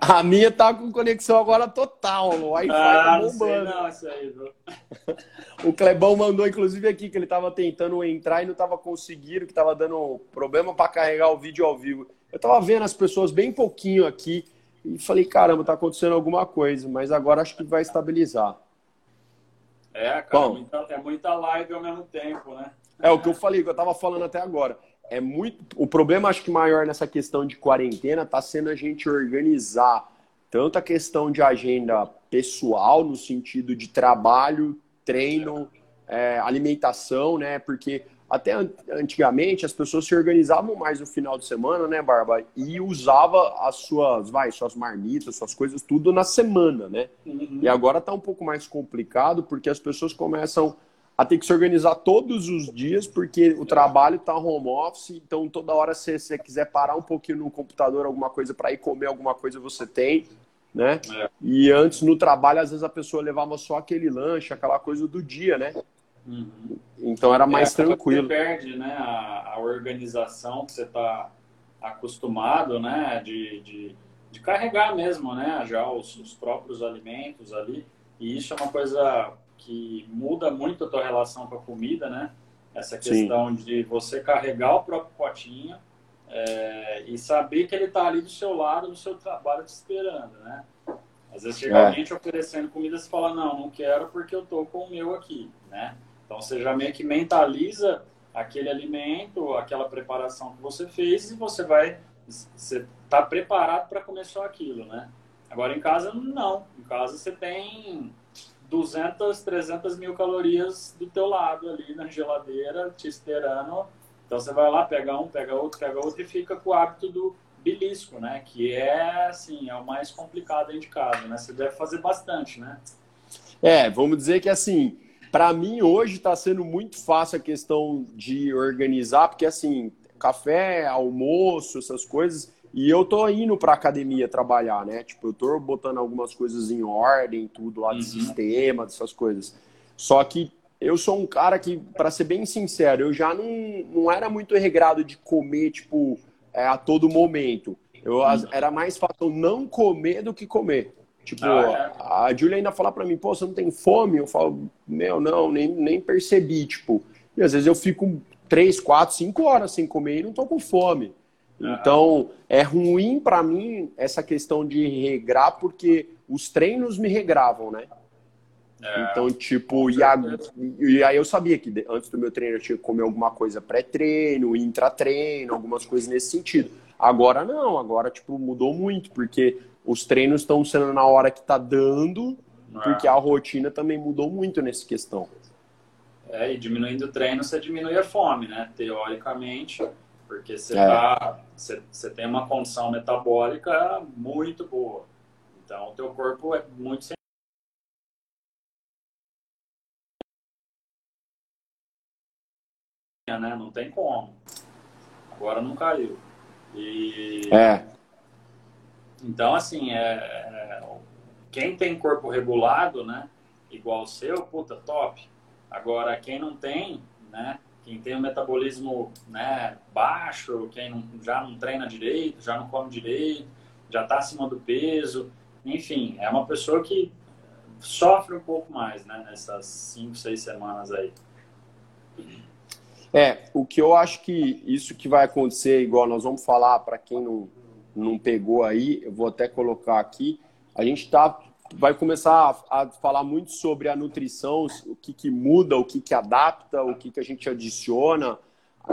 A minha tá com conexão agora total, o Wi-Fi tá Ah, tá não sei bombando. não, isso aí, viu? O Clebão mandou, inclusive, aqui que ele tava tentando entrar e não tava conseguindo, que tava dando problema para carregar o vídeo ao vivo. Eu tava vendo as pessoas bem pouquinho aqui e falei, caramba, tá acontecendo alguma coisa, mas agora acho que vai estabilizar. É, cara, Bom. muita- é muita live ao mesmo tempo, né? É o que eu falei, que eu tava falando até agora. É muito. O problema, acho que maior nessa questão de quarentena tá sendo a gente organizar tanto a questão de agenda pessoal, no sentido de trabalho, treino, é, alimentação, né? Porque até an- antigamente as pessoas se organizavam mais no final de semana, né, Barba? E usava as suas, vai, suas marmitas, suas coisas, tudo na semana, né? Uhum. E agora está um pouco mais complicado porque as pessoas começam a ter que se organizar todos os dias porque o trabalho está home office, então toda hora se você quiser parar um pouquinho no computador, alguma coisa para ir comer alguma coisa você tem, né? É. E antes no trabalho às vezes a pessoa levava só aquele lanche, aquela coisa do dia, né? Uhum. Então era mais É, acaba que tranquilo. Você perde né, a, a organização que você está acostumado, né? De, de, de carregar mesmo, né? Já os, os próprios alimentos ali. E isso é uma coisa que muda muito a tua relação com a comida, né? Essa Sim. questão de você carregar o próprio potinho é, e saber que ele está ali do seu lado, do seu trabalho te esperando, né? Às vezes chega É. alguém te oferecendo comida e você fala, não, não quero porque eu tô com o meu aqui, né? Então você já meio que mentaliza aquele alimento, aquela preparação que você fez e você vai, você tá preparado para comer só aquilo, né? Agora em casa não, em casa você tem 200, 300 mil calorias do teu lado ali na geladeira te esperando. Então você vai lá, pega um, pega outro, pega outro e fica com o hábito do belisco, né? Que é assim, é o mais complicado casa, né? Você deve fazer bastante, né? É, vamos dizer que assim, para mim hoje está sendo muito fácil a questão de organizar, porque assim, café, almoço, essas coisas, e eu tô indo para academia trabalhar, né? Tipo, eu tô botando algumas coisas em ordem, tudo lá de Uhum. sistema, dessas coisas. Só que eu sou um cara que, para ser bem sincero, eu já não, não era muito regrado de comer, tipo, é, a todo momento. Eu, as- era mais fácil não comer do que comer. Tipo, Ah, a Julia ainda fala pra mim, pô, você não tem fome? Eu falo, meu, não, nem, nem percebi, tipo. E às vezes eu fico três, quatro, cinco horas sem comer e não tô com fome. Então, é ruim pra mim essa questão de regrar, porque os treinos me regravam, né? É, Então, tipo, e, a- e aí eu sabia que antes do meu treino eu tinha que comer alguma coisa pré-treino, intra-treino, algumas coisas nesse sentido. Agora não, agora, tipo, mudou muito, porque os treinos estão sendo na hora que tá dando, porque a rotina também mudou muito nessa questão. É, e diminuindo o treino, você diminui a fome, né? Teoricamente, porque você, É. tá, você, tem uma condição metabólica muito boa. Então, o teu corpo é muito sem- né? Não tem como. Agora não caiu. E É, então, assim, é, é, quem tem corpo regulado, né, igual o seu, puta, top. Agora, quem não tem, né, quem tem um metabolismo né, baixo, quem não- já não treina direito, já não come direito, já está acima do peso, enfim, é uma pessoa que sofre um pouco mais, né, nessas cinco, seis semanas aí. É, o que eu acho que isso que vai acontecer, igual nós vamos falar para quem não, não pegou aí, eu vou até colocar aqui. A gente tá, vai começar a, a falar muito sobre a nutrição, o que, que muda, o que, que adapta, o que, que a gente adiciona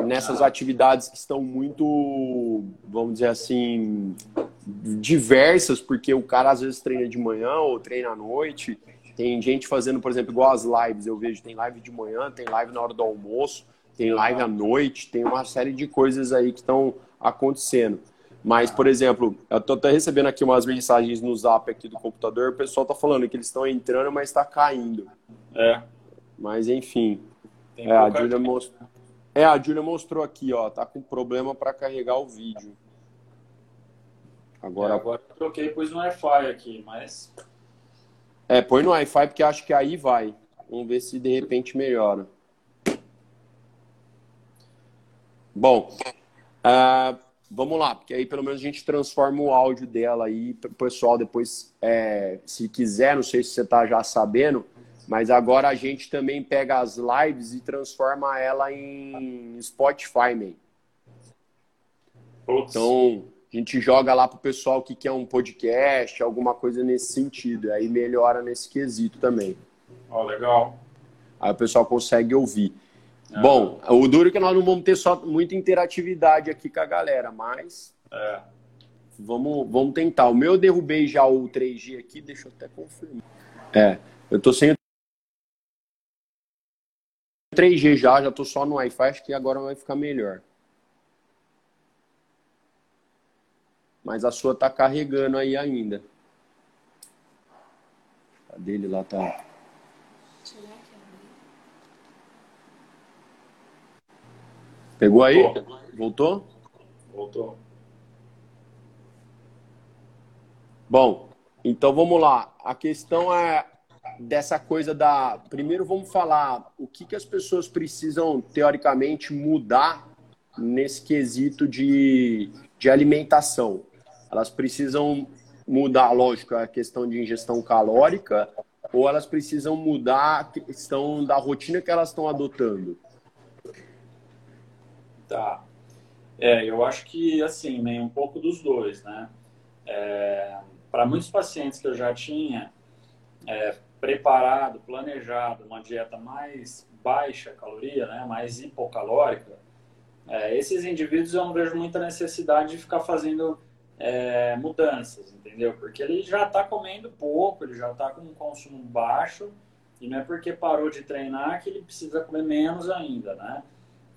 nessas atividades que estão muito, vamos dizer assim, diversas, porque o cara às vezes treina de manhã ou treina à noite. Tem gente fazendo, por exemplo, igual as lives, eu vejo, tem live de manhã, tem live na hora do almoço tem live à noite, tem uma série de coisas aí que estão acontecendo. Mas, por exemplo, eu tô até recebendo aqui umas mensagens no zap aqui do computador, o pessoal tá falando que eles estão entrando, mas está caindo. É, Mas enfim, tem é, a Júlia mostrou. É, a Júlia mostrou aqui, ó, tá com problema para carregar o vídeo. Agora, Agora, agora eu troquei, pus no Wi-Fi aqui, mas é, põe no Wi-Fi porque acho que aí vai. Vamos ver se de repente melhora. Bom, ah, vamos lá, porque aí pelo menos a gente transforma o áudio dela aí para o pessoal depois, é, se quiser, não sei se você está já sabendo, mas agora a gente também pega as lives e transforma ela em Spotify, man. Então, a gente joga lá pro pessoal que quer um podcast, alguma coisa nesse sentido. Aí melhora nesse quesito também. Ó, oh, legal. Aí o pessoal consegue ouvir. É. Bom, o duro é que nós não vamos ter só muita interatividade aqui com a galera, mas. É. Vamos, vamos tentar. O meu eu derrubei já o 3G aqui, deixa eu até confirmar. É, eu tô sem 3G já, já tô só no Wi-Fi, acho que agora vai ficar melhor. Mas a sua tá carregando aí ainda. A dele lá tá. Pegou aí? Voltou? Voltou. Bom, então vamos lá. A questão é dessa coisa da. Primeiro vamos falar o que, que as pessoas precisam, teoricamente, mudar nesse quesito de, de alimentação. Elas precisam mudar, lógico, a questão de ingestão calórica, ou elas precisam mudar a questão da rotina que elas estão adotando? Tá. É, eu acho que, assim, né, um pouco dos dois, né? É, Para muitos pacientes que eu já tinha é, preparado, planejado uma dieta mais baixa caloria, né, mais hipocalórica, é, esses indivíduos eu não vejo muita necessidade de ficar fazendo é, mudanças, entendeu? Porque ele já está comendo pouco, ele já está com um consumo baixo, e não é porque parou de treinar que ele precisa comer menos ainda, né?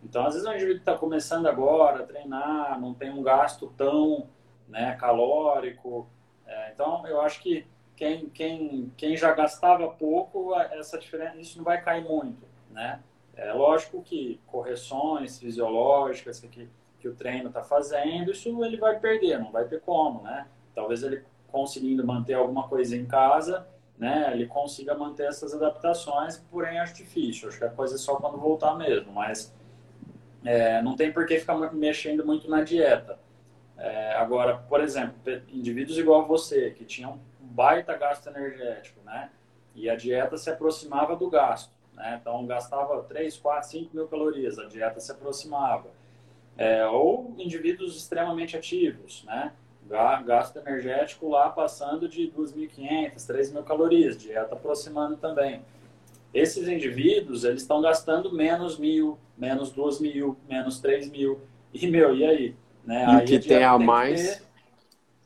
Então, às vezes, o indivíduo está começando agora a treinar, não tem um gasto tão né, calórico. É, então, eu acho que quem, quem, quem já gastava pouco, essa diferença, isso não vai cair muito, né? É lógico que correções fisiológicas que, que o treino está fazendo, isso ele vai perder, não vai ter como, né? Talvez ele conseguindo manter alguma coisa em casa, né? Ele consiga manter essas adaptações, porém acho difícil. Acho que a coisa é só quando voltar mesmo, mas é, não tem por que ficar mexendo muito na dieta. É, agora, por exemplo, indivíduos igual a você, que tinham um baita gasto energético, né? E a dieta se aproximava do gasto, né? Então, gastava 3, 4, 5 mil calorias, a dieta se aproximava. É, ou indivíduos extremamente ativos, né? Gasto energético lá passando de 2.500, 3.000 calorias, dieta aproximando também. Esses indivíduos, eles estão gastando menos mil, menos duas mil, menos três mil. E, meu, e aí? Né? E aí que tem a mais... Ter...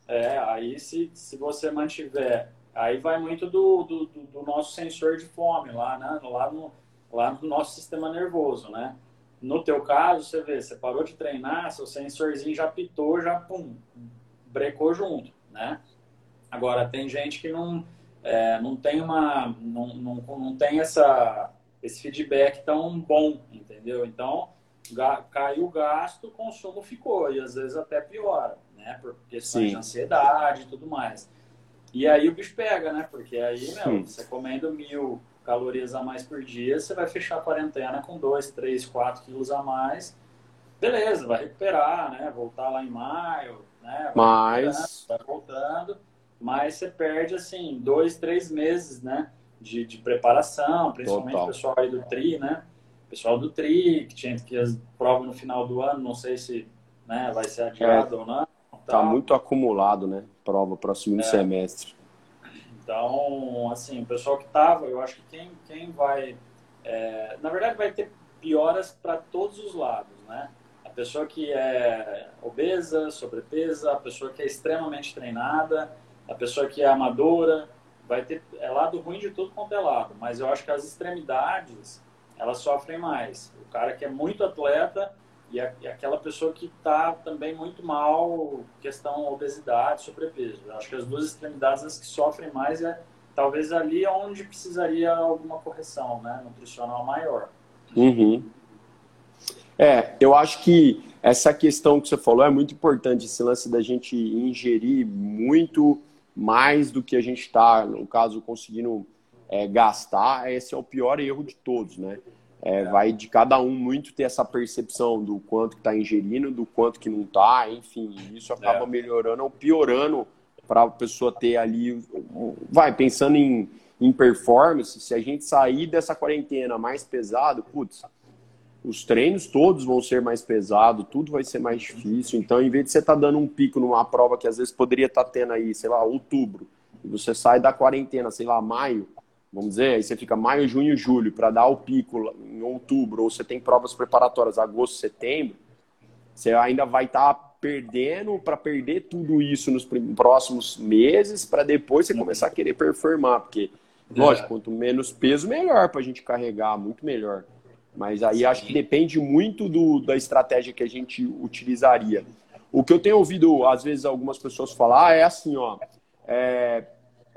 É, aí se, se você mantiver... Aí vai muito do, do, do, nosso sensor de fome lá, né? Lá no, lá no nosso sistema nervoso, né? No teu caso, você vê, você parou de treinar, seu sensorzinho já pitou, já pum, brecou junto, né? Agora, tem gente que não é, não tem uma não, não, não tem essa esse feedback tão bom, entendeu? Então caiu o gasto, o consumo ficou e às vezes até piora, né? Por questões Sim. de ansiedade e tudo mais. E aí o bicho pega, né? Porque aí, meu, você comendo mil calorias a mais por dia, você vai fechar a quarentena com 2, 3, 4 quilos a mais. Beleza, vai recuperar, né? Voltar lá em maio, né? Vai Mas... Vai voltando mas você perde, assim, dois, três meses, né? De, de preparação, principalmente Total. o pessoal aí do TRI, né? O pessoal do TRI, que tinha que as prova no final do ano, não sei se né, vai ser adiado é, ou não. Tá muito acumulado, né? Prova para o segundo é. semestre. Então, assim, o pessoal que tava, eu acho que quem, quem vai. É, na verdade, vai ter pioras para todos os lados, né? A pessoa que é obesa, sobrepesa, a pessoa que é extremamente treinada, a pessoa que é amadora, vai ter é lado ruim de tudo quanto é lado, mas eu acho que as extremidades elas sofrem mais. O cara que é muito atleta e, a, e aquela pessoa que está também muito mal, questão obesidade, sobrepeso. Eu acho que as duas extremidades as que sofrem mais é talvez ali é onde precisaria alguma correção, né, nutricional maior. Uhum. É, eu acho que essa questão que você falou é muito importante, esse lance da gente ingerir muito mais do que a gente está, no caso, conseguindo é, gastar, esse é o pior erro de todos, né? É, vai de cada um muito ter essa percepção do quanto que está ingerindo, do quanto que não está, enfim, isso acaba é. melhorando ou piorando para a pessoa ter ali, vai pensando em, em performance, se a gente sair dessa quarentena mais pesado, putz, os treinos todos vão ser mais pesados, tudo vai ser mais difícil. Então, em vez de você estar tá dando um pico numa prova que às vezes poderia estar tá tendo aí, sei lá, outubro, e você sai da quarentena, sei lá, maio, vamos dizer, aí você fica maio, junho, julho, para dar o pico em outubro, ou você tem provas preparatórias agosto, setembro, você ainda vai estar tá perdendo para perder tudo isso nos próximos meses, para depois você começar a querer performar, porque, lógico, é. quanto menos peso, melhor para a gente carregar, muito melhor. Mas aí Sim. acho que depende muito do, da estratégia que a gente utilizaria. O que eu tenho ouvido, às vezes, algumas pessoas falar é assim, ó. É,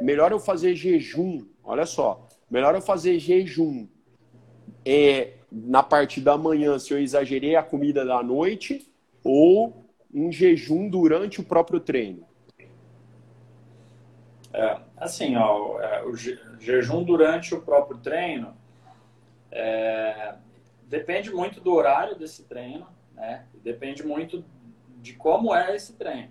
melhor eu fazer jejum, olha só, melhor eu fazer jejum é, na parte da manhã se eu exagerei a comida da noite ou um jejum durante o próprio treino. É, assim, ó, é, o jejum durante o próprio treino é, depende muito do horário desse treino, né? Depende muito de como é esse treino.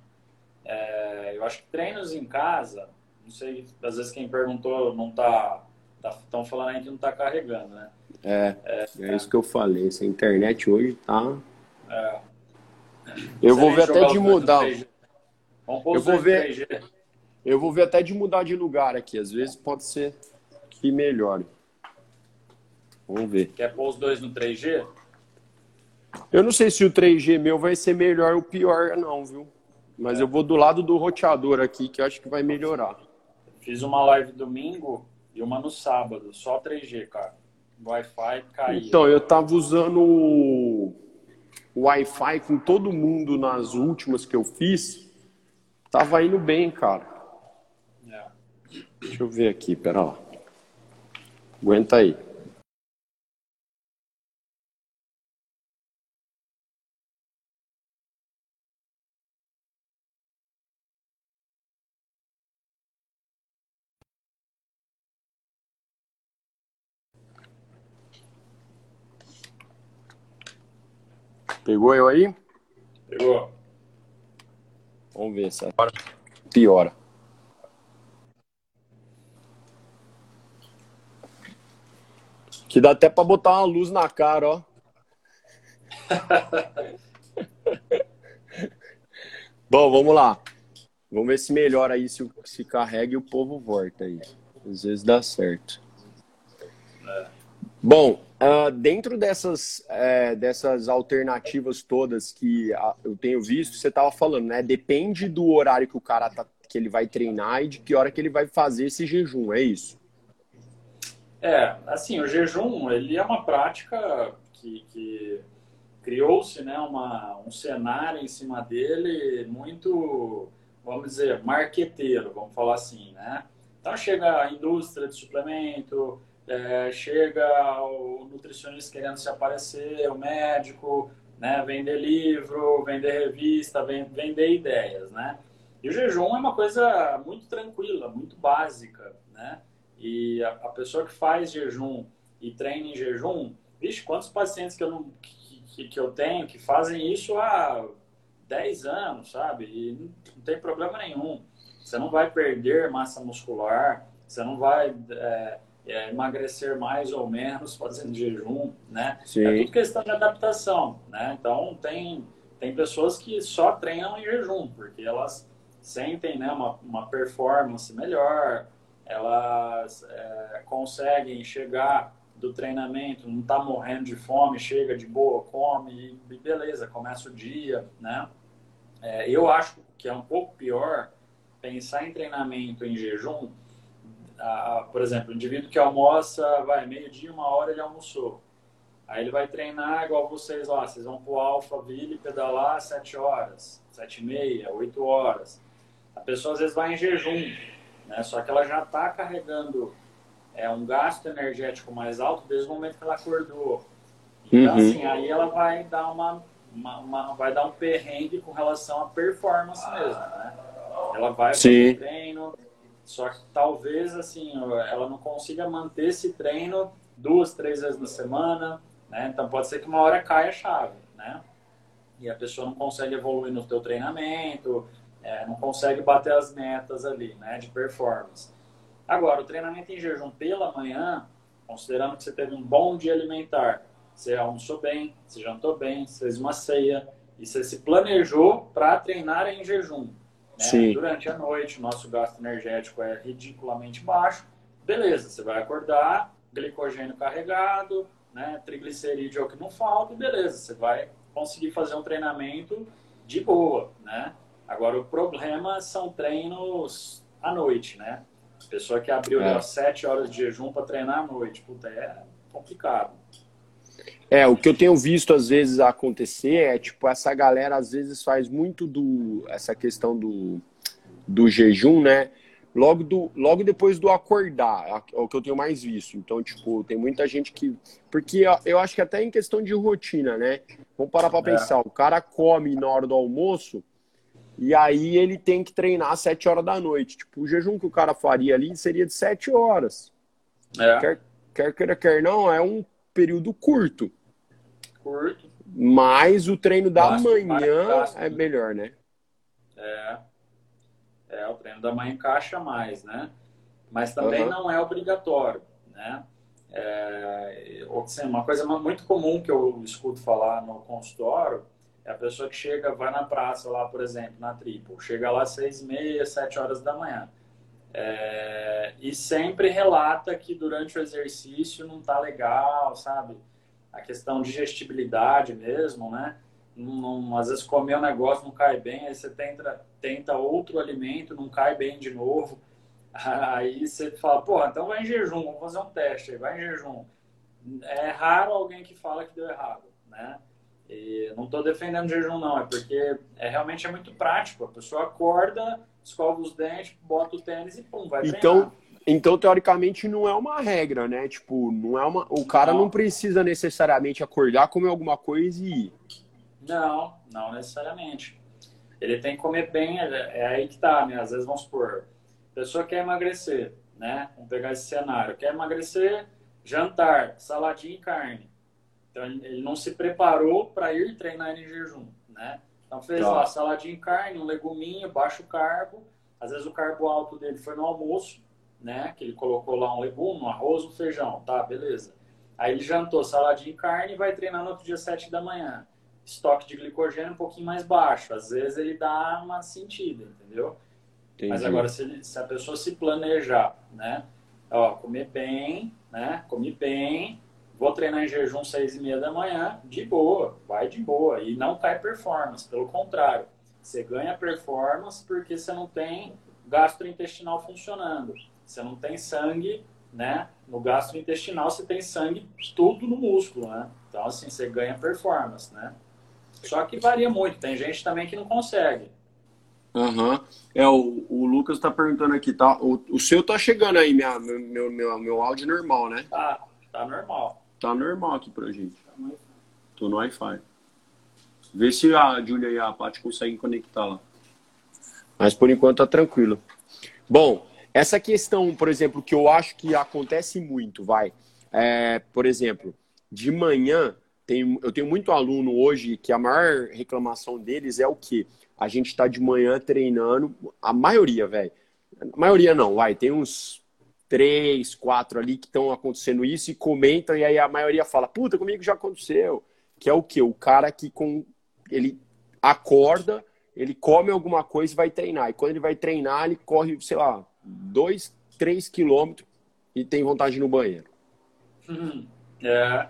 É, eu acho que treinos em casa, não sei, às vezes quem perguntou não tá, estão tá, falando aí que não está carregando, né? É, é, é, isso que eu falei. Essa internet hoje tá. É. Eu vou ver até de mudar. eu vou ver. Eu vou ver até de mudar de lugar aqui. Às vezes pode ser que melhore. Vamos ver. Quer pôr os dois no 3G? Eu não sei se o 3G meu vai ser melhor ou pior, não, viu? Mas é. eu vou do lado do roteador aqui, que eu acho que vai melhorar. Fiz uma live domingo e uma no sábado, só 3G, cara. Wi-Fi caiu. Então, eu tava usando o Wi-Fi com todo mundo nas últimas que eu fiz. Tava indo bem, cara. É. Deixa eu ver aqui, pera lá. Aguenta aí. Pegou eu aí? Pegou. Vamos ver se agora piora. Que dá até para botar uma luz na cara, ó. Bom, vamos lá. Vamos ver se melhora aí, se, se carrega e o povo volta aí. Às vezes dá certo. É. Bom, Uh, dentro dessas, é, dessas alternativas todas que uh, eu tenho visto, você estava falando, né? Depende do horário que o cara tá, que ele vai treinar e de que hora que ele vai fazer esse jejum, é isso? É, assim, o jejum, ele é uma prática que, que criou-se, né, uma, um cenário em cima dele muito, vamos dizer, marqueteiro, vamos falar assim, né? Então chega a indústria de suplemento, é, chega o nutricionista querendo se aparecer, o médico, né, vender livro, vender revista, vender ideias, né? E o jejum é uma coisa muito tranquila, muito básica, né? E a, a pessoa que faz jejum e treina em jejum, vixe, quantos pacientes que eu, não, que, que, eu tenho que fazem isso há 10 anos, sabe? E não tem problema nenhum. Você não vai perder massa muscular, você não vai... É, é, emagrecer mais ou menos fazendo jejum, né? Sim. É tudo questão de adaptação, né? Então tem tem pessoas que só treinam em jejum porque elas sentem, né, uma, uma performance melhor, elas é, conseguem chegar do treinamento, não tá morrendo de fome, chega de boa, come e beleza, começa o dia, né? É, eu acho que é um pouco pior pensar em treinamento em jejum a, por exemplo, o indivíduo que almoça, vai, meio-dia, uma hora ele almoçou. Aí ele vai treinar igual vocês lá, vocês vão pro Alphaville pedalar sete horas, sete e meia, oito horas. A pessoa às vezes vai em jejum, né? Só que ela já está carregando é, um gasto energético mais alto desde o momento que ela acordou. Então, uhum. assim, aí ela vai dar uma, uma, uma, vai dar um perrengue com relação à performance mesmo, né? Ela vai Sim. fazer treino, só que talvez assim ela não consiga manter esse treino duas, três vezes na semana, né? Então pode ser que uma hora caia a chave, né? E a pessoa não consegue evoluir no teu treinamento, é, não consegue bater as metas ali, né? De performance. Agora, o treinamento em jejum pela manhã, considerando que você teve um bom dia alimentar, você almoçou bem, você jantou bem, você fez uma ceia e você se planejou para treinar em jejum. Né? Durante a noite, o nosso gasto energético é ridiculamente baixo. Beleza, você vai acordar, glicogênio carregado, né? triglicerídeo é o que não falta, beleza, você vai conseguir fazer um treinamento de boa, né? Agora, o problema são treinos à noite, né? Pessoa que abriu é. 7 horas de jejum para treinar à noite, puta, é complicado. É, o que eu tenho visto às vezes acontecer é, tipo, essa galera às vezes faz muito do, essa questão do, do jejum, né? Logo, do, logo depois do acordar, é o que eu tenho mais visto. Então, tipo, tem muita gente que. Porque eu acho que até em questão de rotina, né? Vamos parar pra é. pensar. O cara come na hora do almoço e aí ele tem que treinar às 7 horas da noite. Tipo, o jejum que o cara faria ali seria de 7 horas. É. Quer, quer queira, quer não, é um período curto. Curto. Mas o treino da manhã é melhor, né? É. É, o treino da manhã encaixa mais, né? Mas também uhum. não é obrigatório, né? É, assim, uma coisa muito comum que eu escuto falar no consultório é a pessoa que chega, vai na praça lá, por exemplo, na Triple, chega lá às seis e meia, sete horas da manhã. É, e sempre relata que durante o exercício não tá legal, sabe? A questão de digestibilidade mesmo, né? Não, não, às vezes comer um negócio não cai bem, aí você tenta, tenta outro alimento, não cai bem de novo. Aí você fala, pô, então vai em jejum, vamos fazer um teste aí, vai em jejum. É raro alguém que fala que deu errado, né? E não estou defendendo jejum, não, é porque é, realmente é muito prático. A pessoa acorda, escova os dentes, bota o tênis e pum, vai então, treinar. Então, teoricamente, não é uma regra, né? Tipo, não é uma. O cara não, não precisa necessariamente acordar, comer alguma coisa e ir. Não, não necessariamente. Ele tem que comer bem, é, é aí que tá, né? Às vezes, vamos supor, a pessoa quer emagrecer, né? Vamos pegar esse cenário. Quer emagrecer, jantar, saladinha e carne. Então, ele não se preparou para ir treinar em jejum, né? Então, fez tá. lá saladinha e carne, um leguminho, baixo carbo. Às vezes, o carbo alto dele foi no almoço, né? Que ele colocou lá um legume, um arroz, um feijão. Tá, beleza. Aí ele jantou saladinha e carne e vai treinar no outro dia, 7 da manhã estoque de glicogênio um pouquinho mais baixo. Às vezes ele dá uma sentida, entendeu? Entendi. Mas agora, se, se, a pessoa se planejar, né? Ó, comer bem, né? Comer bem, vou treinar em jejum seis e meia da manhã, de boa, vai de boa. E não cai performance, pelo contrário. Você ganha performance porque você não tem gastrointestinal funcionando. Você não tem sangue, né? No gastrointestinal você tem sangue tudo no músculo, né? Então, assim, você ganha performance, né? Só que varia muito. Tem gente também que não consegue. Aham. Uhum. É, o, o Lucas tá perguntando aqui, tá? O, o seu tá chegando aí, minha, meu, meu, meu áudio normal, né? Tá, tá normal. Tá normal aqui pra gente. Tô no Wi-Fi. Vê se a Júlia e a Paty conseguem conectar lá. Mas por enquanto tá tranquilo. Bom, essa questão, por exemplo, que eu acho que acontece muito, vai. É, por exemplo, de manhã tem, eu tenho muito aluno hoje que a maior reclamação deles é o que? A gente está de manhã treinando, a maioria, velho. A maioria não, vai, tem uns três, quatro ali que estão acontecendo isso e comentam, e aí a maioria fala, puta, comigo já aconteceu. Que é o que? O cara que com ele acorda, ele come alguma coisa e vai treinar. E quando ele vai treinar, ele corre, sei lá, dois, três quilômetros e tem vontade no banheiro. Hum, é.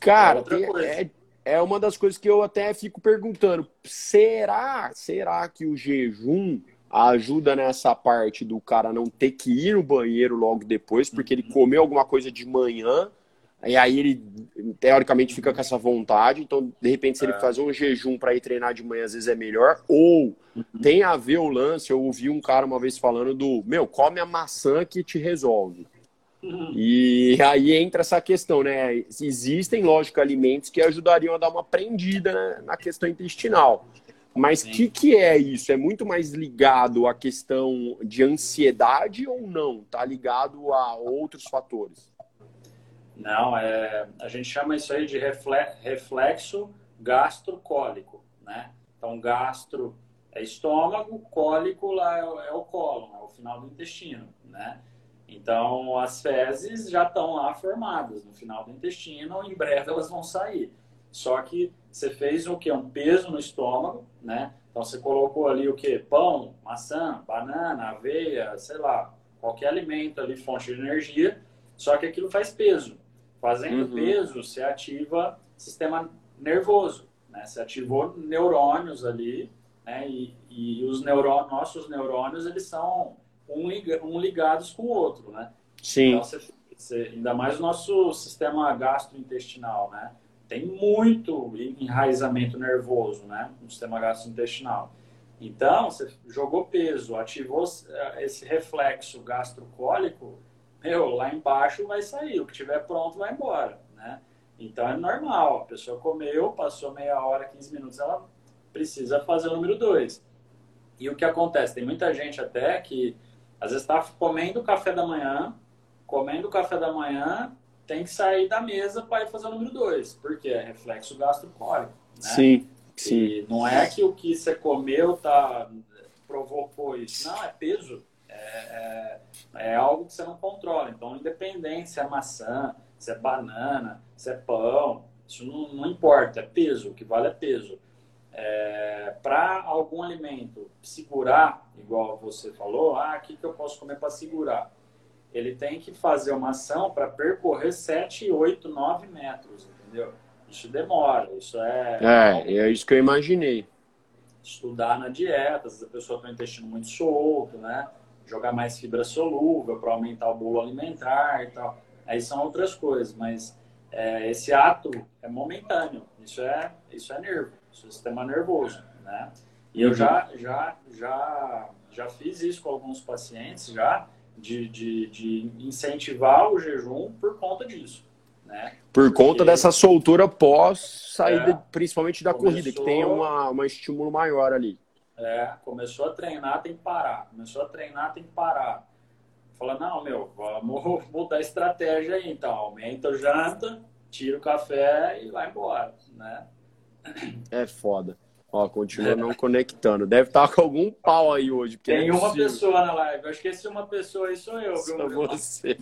Cara, é, é, é uma das coisas que eu até fico perguntando. Será, será que o jejum ajuda nessa parte do cara não ter que ir no banheiro logo depois, porque ele comeu alguma coisa de manhã, e aí ele teoricamente fica com essa vontade, então de repente se ele é. fazer um jejum para ir treinar de manhã às vezes é melhor, ou tem a ver o lance, eu ouvi um cara uma vez falando do, meu, come a maçã que te resolve. E aí entra essa questão, né? Existem, lógico, alimentos que ajudariam a dar uma prendida né, na questão intestinal. Mas o que, que é isso? É muito mais ligado à questão de ansiedade ou não? Está ligado a outros fatores? Não, é, a gente chama isso aí de reflexo gastrocólico, né? Então, gastro é estômago, cólico lá é, é o cólon, é o final do intestino, né? Então, as fezes já estão lá formadas no final do intestino, em breve elas vão sair. Só que você fez o que? Um peso no estômago, né? Então, você colocou ali o que? Pão, maçã, banana, aveia, sei lá, qualquer alimento ali, fonte de energia, só que aquilo faz peso. Fazendo uhum. peso, você ativa sistema nervoso, né? Você ativou neurônios ali, né? E, e os neurônios, nossos neurônios, eles são um, um ligados com o outro, né? Sim. Então, você, você, ainda mais o nosso sistema gastrointestinal, né? Tem muito enraizamento nervoso, né? No sistema gastrointestinal. Então, você jogou peso, ativou eh, esse reflexo gastrocólico, meu, lá embaixo vai sair, o que tiver pronto vai embora, né? Então é normal, a pessoa comeu, passou meia hora, 15 minutos, ela precisa fazer o número 2. E o que acontece? Tem muita gente até que às vezes está comendo café da manhã, comendo café da manhã, tem que sair da mesa para ir fazer o número 2, porque é reflexo gastrocólico. Né? Sim, sim. E não é que o que você comeu tá, provocou isso. Não, é peso. Que você não controla. Então, independente se é maçã, se é banana, se é pão, isso não, não importa, é peso. O que vale é peso. É, para algum alimento segurar, igual você falou, ah, o que, que eu posso comer para segurar? Ele tem que fazer uma ação para percorrer 7, 8, 9 metros, entendeu? Isso demora, isso é... É, é isso que eu imaginei. Estudar na dieta, se a pessoa tem o intestino muito solto, né? Jogar mais fibra solúvel para aumentar o bolo alimentar e tal. Aí são outras coisas, mas é, esse ato é momentâneo. Isso é, isso é nervo, isso é sistema nervoso, né? E eu já, já, já, já fiz isso com alguns pacientes, já, de, de, de incentivar o jejum por conta disso. Né? Por Porque, conta dessa soltura pós saída, é, principalmente da começou, corrida, que tem uma, uma estímulo maior ali. É, começou a treinar, tem que parar. Começou a treinar, tem que parar. Fala, não, meu, vamos mudar a estratégia aí, então. Aumenta a janta, tira o café e vai embora, né? É foda. Ó, continua não conectando. Deve estar com algum pau aí hoje. Tem é uma pessoa na live. Eu esqueci uma pessoa aí, sou eu. Sou você.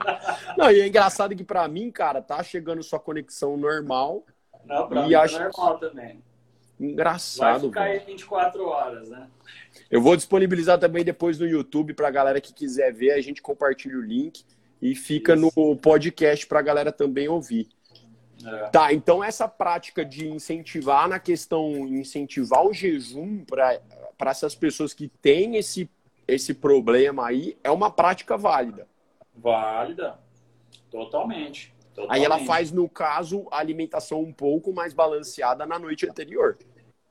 não, e é engraçado que para mim, cara, tá chegando sua conexão normal. Não, pra e mim é acho... normal também. Engraçado. Vai ficar aí 24 horas, né? Eu vou disponibilizar também depois no YouTube pra galera que quiser ver. A gente compartilha o link e fica Isso. no podcast pra galera também ouvir. É. Tá, então essa prática de incentivar na questão, incentivar o jejum para essas pessoas que têm esse, esse problema aí, é uma prática válida. Válida, totalmente. totalmente. Aí ela faz, no caso, a alimentação um pouco mais balanceada na noite anterior.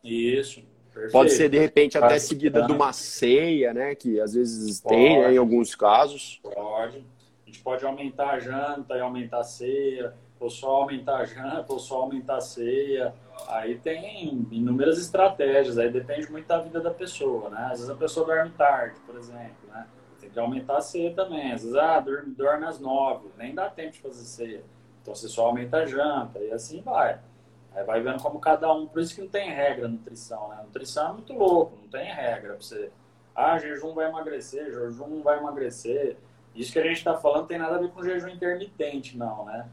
Isso. Perfeito. Pode ser, de repente, até seguida de uma ceia, né? Que às vezes pode, tem, né, em alguns casos. Pode. A gente pode aumentar a janta e aumentar a ceia ou só aumentar a janta, ou só aumentar a ceia. Aí tem inúmeras estratégias, aí depende muito da vida da pessoa, né? Às vezes a pessoa dorme tarde, por exemplo, né? Tem que aumentar a ceia também. Às vezes, ah, dorme, dorme às nove, nem dá tempo de fazer ceia. Então você só aumenta a janta e assim vai. Aí vai vendo como cada um, por isso que não tem regra nutrição, né? nutrição é muito louco, não tem regra pra você. Ah, jejum vai emagrecer, jejum não vai emagrecer. Isso que a gente está falando tem nada a ver com jejum intermitente, não, né?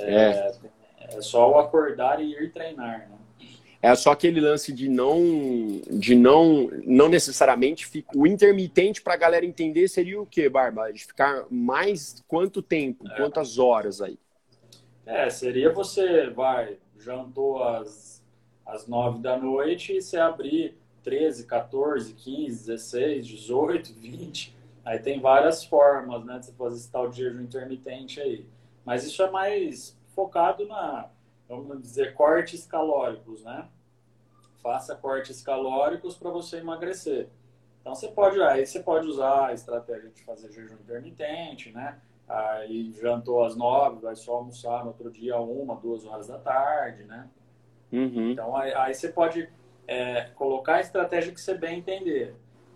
É, é só o acordar e ir treinar, né? É só aquele lance de não, de não, não necessariamente fica, o intermitente para a galera entender seria o que, Barba? De ficar mais quanto tempo, é. quantas horas aí? É, seria você vai jantou às às nove da noite e você abrir 13, 14, 15, 16, 18, 20. Aí tem várias formas, né, de você fazer esse tal de jejum intermitente aí. Mas isso é mais focado na, vamos dizer, cortes calóricos, né? Faça cortes calóricos para você emagrecer. Então você pode, aí você pode usar a estratégia de fazer jejum intermitente, né? Aí jantou às nove, vai só almoçar no outro dia uma, duas horas da tarde, né? Uhum. Então aí, aí, você pode é, colocar a estratégia que você bem entender.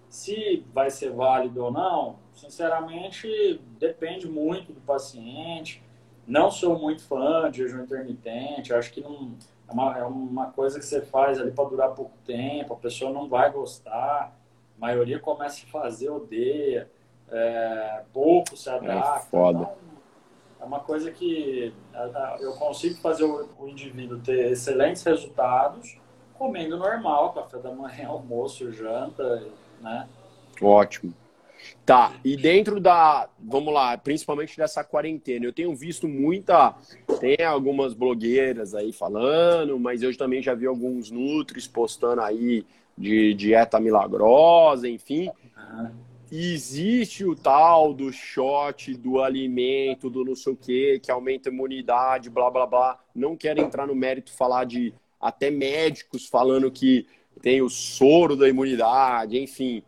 Se vai ser válido ou não, sinceramente, depende muito do paciente Não sou muito fã de jejum intermitente, acho que não, é, uma, é uma coisa que você faz ali para durar pouco tempo, a pessoa não vai gostar, a maioria começa a fazer, odeia, é, pouco se adapta. É foda. Então, é uma coisa que eu consigo fazer o indivíduo ter excelentes resultados comendo normal, café da manhã, almoço, janta, né? Ótimo. Tá, e dentro da, vamos lá, principalmente dessa quarentena, eu tenho visto muita, tem algumas blogueiras aí falando, mas eu também já vi alguns nutris postando aí de dieta milagrosa, enfim. Uhum. Existe o tal do shot, do alimento, do não sei o que, que aumenta a imunidade, blá blá blá. Não quero entrar no mérito falar de até médicos falando que tem o soro da imunidade, enfim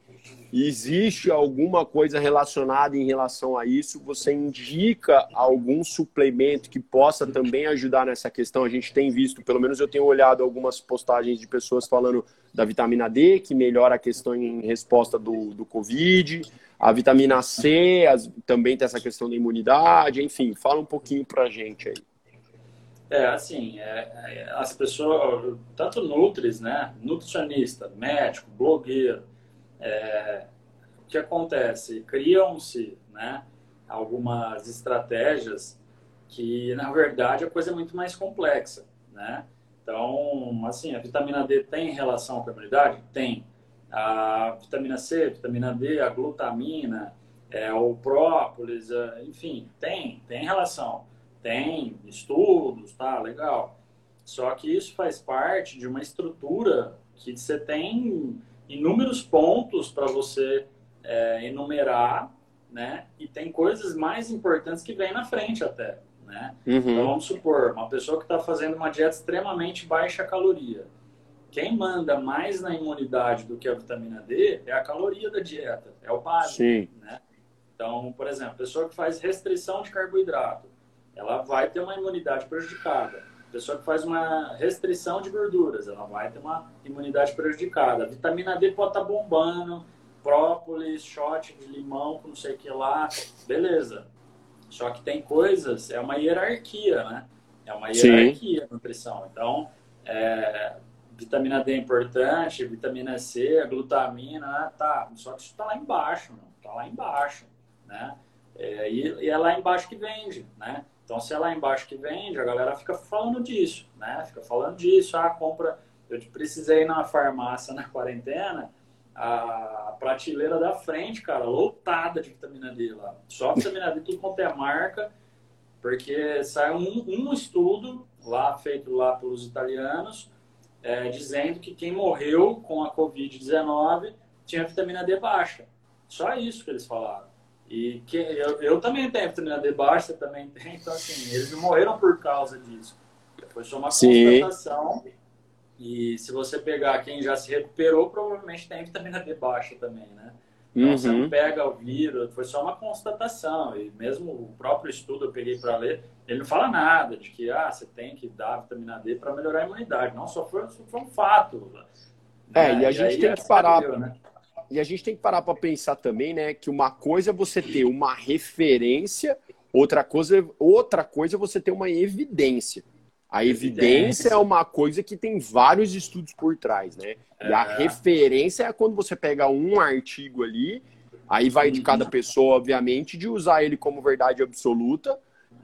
existe alguma coisa relacionada em relação a isso? Você indica algum suplemento que possa também ajudar nessa questão? A gente tem visto, pelo menos eu tenho olhado algumas postagens de pessoas falando da vitamina D, que melhora a questão em resposta do, do Covid. A vitamina C as, também tem essa questão da imunidade. Enfim, fala um pouquinho pra gente aí. É, assim, é, é, as pessoas, tanto nutris, né, nutricionista, médico, blogueiro, é, o que acontece? Criam-se né, algumas estratégias que, na verdade, a coisa é muito mais complexa. Né? Então, assim, a vitamina D tem relação com a imunidade? Tem. A vitamina C, a vitamina D, a glutamina, é, o própolis, é, enfim, tem, tem relação. Tem estudos, tá, legal. Só que isso faz parte de uma estrutura que você tem inúmeros pontos para você é, enumerar, né? E tem coisas mais importantes que vêm na frente até, né? Uhum. Então vamos supor, uma pessoa que está fazendo uma dieta extremamente baixa caloria. Quem manda mais na imunidade do que a vitamina D é a caloria da dieta, é o básico, Sim. né? Então, por exemplo, a pessoa que faz restrição de carboidrato, ela vai ter uma imunidade prejudicada pessoa que faz uma restrição de gorduras, ela vai ter uma imunidade prejudicada. A vitamina D pode estar tá bombando, própolis, shot de limão, não sei o que lá, beleza. Só que tem coisas, é uma hierarquia, né? É uma hierarquia a nutrição. Então, é, vitamina D é importante, vitamina C, a glutamina, tá. Só que isso está lá embaixo, não. Tá lá embaixo, né? É, e, e é lá embaixo que vende, né? Então, se é lá embaixo que vende, a galera fica falando disso, né? Fica falando disso, ah, compra. Eu precisei ir na farmácia na quarentena, a prateleira da frente, cara, lotada de vitamina D lá. Só vitamina D, tudo quanto é marca, porque saiu um, um estudo lá, feito lá pelos italianos, é, dizendo que quem morreu com a Covid-19 tinha vitamina D baixa. Só isso que eles falaram. E que, eu, eu também tenho vitamina D baixa, você também tem. Então, assim, eles não morreram por causa disso. Foi só uma Sim. constatação. E se você pegar quem já se recuperou, provavelmente tem vitamina D baixa também, né? Então, uhum. você não pega o vírus, foi só uma constatação. E mesmo o próprio estudo eu peguei para ler, ele não fala nada de que ah, você tem que dar vitamina D para melhorar a imunidade. Não, só foi, só foi um fato. É, né? e a gente e tem que parar. Viu, né? E a gente tem que parar para pensar também, né, que uma coisa é você ter uma referência, outra coisa, outra coisa é você ter uma evidência. A evidência, é uma coisa que tem vários estudos por trás, né? E a é. referência é quando você pega um artigo ali, aí vai de cada pessoa, obviamente, de usar ele como verdade absoluta,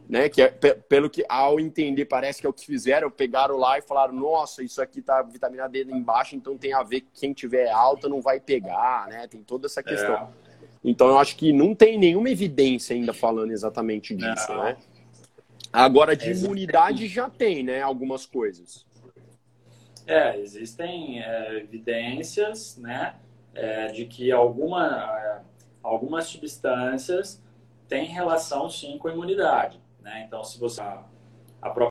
né? Que é, pelo que ao entender parece que é o que fizeram, pegaram lá e falaram: "Nossa, isso aqui tá vitamina D embaixo, então tem a ver que quem tiver alta não vai pegar", né? Tem toda essa questão. É. Então eu acho que não tem nenhuma evidência ainda falando exatamente disso, não. né? Agora de imunidade já tem, né, algumas coisas. É, existem é, evidências, né, é, de que alguma, é, algumas substâncias têm relação sim com a imunidade. Né? Então, se você a própria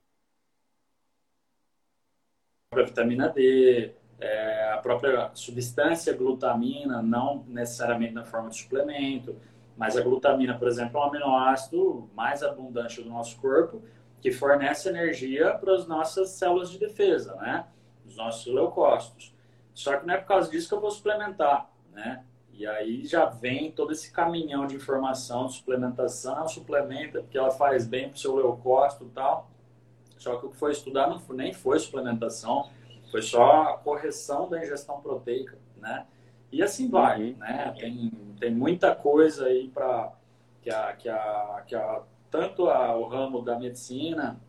vitamina D, é, a própria substância glutamina, não necessariamente na forma de suplemento, mas a glutamina, por exemplo, é um aminoácido mais abundante do nosso corpo que fornece energia para as nossas células de defesa, né? Os nossos leucócitos. Só que não é por causa disso que eu vou suplementar, né? E aí já vem todo esse caminhão de informação de suplementação, suplementa, porque ela faz bem para o seu leucócito e tal. Só que o que foi estudar não foi, nem foi suplementação, foi só a correção da ingestão proteica, né? E assim vai, uhum. né? Tem, tem muita coisa aí para que a, que a, que a, tanto a, o ramo da medicina,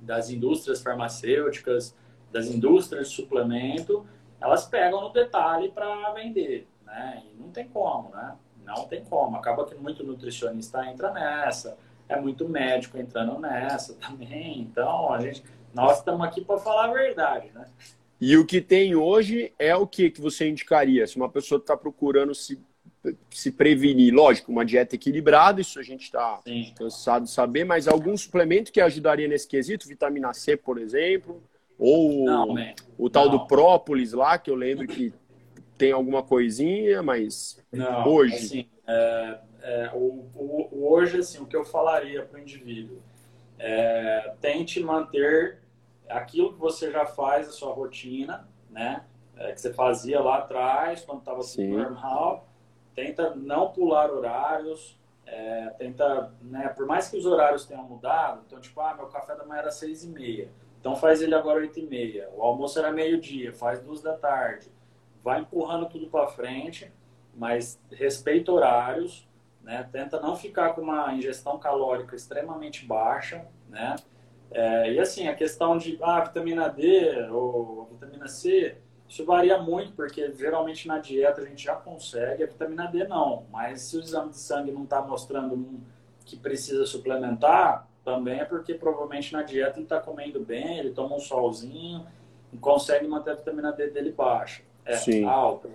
das indústrias farmacêuticas, das indústrias de suplemento, elas pegam no detalhe para vender, né? E não tem como, né? Não tem como. Acaba que muito nutricionista entra nessa, é muito médico entrando nessa também. Então, a gente, nós estamos aqui para falar a verdade, né? E o que tem hoje é o que que você indicaria? Se uma pessoa está procurando se, se prevenir, lógico, uma dieta equilibrada, isso a gente está cansado de saber, mas algum suplemento que ajudaria nesse quesito, vitamina C, por exemplo, ou não, o tal não. do própolis lá, que eu lembro que tem alguma coisinha, mas não, hoje. Assim, é, é, o, o, hoje, assim, o que eu falaria para o indivíduo é tente manter aquilo que você já faz, a sua rotina, né? É, que você fazia lá atrás, quando estava tudo normal. Tenta não pular horários, é, tenta, né, por mais que os horários tenham mudado, então, tipo, ah, meu café da manhã era seis e meia, então faz ele agora oito e meia. O almoço era meio-dia, faz duas da tarde. Vai empurrando tudo para frente, mas respeita horários, né? Tenta não ficar com uma ingestão calórica extremamente baixa, né? É, e assim, a questão de ah, vitamina D ou vitamina C, isso varia muito, porque geralmente na dieta a gente já consegue, a vitamina D não. Mas se o exame de sangue não está mostrando que precisa suplementar, também é porque provavelmente na dieta ele está comendo bem, ele toma um solzinho e consegue manter a vitamina D dele baixa, é, alta.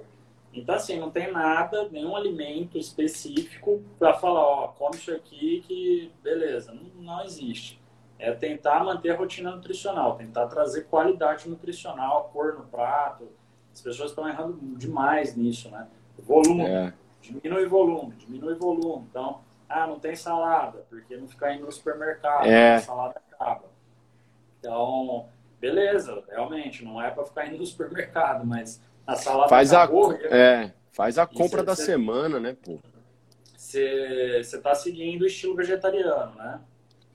Então, assim, não tem nada, nenhum alimento específico para falar, ó, come isso aqui que beleza. Não, não, existe. É tentar manter a rotina nutricional, tentar trazer qualidade nutricional, cor no prato. As pessoas estão errando demais nisso, né? Volume, é. diminui volume, diminui volume. Então, ah, não tem salada, porque não ficar indo no supermercado, é. a salada acaba. Então, beleza, realmente, não é para ficar indo no supermercado, mas a salada faz acabou, a, é, faz a compra cê, da cê, semana, né, pô? Você tá seguindo o estilo vegetariano, né?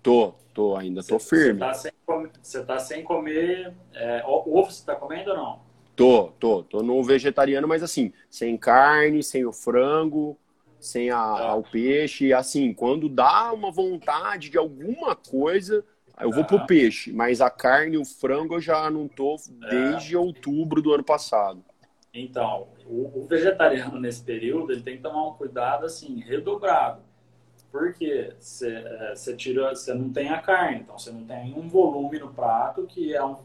Tô, tô, ainda tô cê, firme. Você tá, tá sem comer. É, ovo você tá comendo ou não? Tô, tô, tô no vegetariano, mas assim, sem carne, sem o frango, sem a, ah. o peixe. Assim, quando dá uma vontade de alguma coisa, eu vou pro peixe. Mas a carne, o frango, eu já não tô é. desde outubro do ano passado. Então, o, o, vegetariano nesse período ele tem que tomar um cuidado assim redobrado, porque você é, tira, você não tem a carne, então você não tem um volume no prato que é um,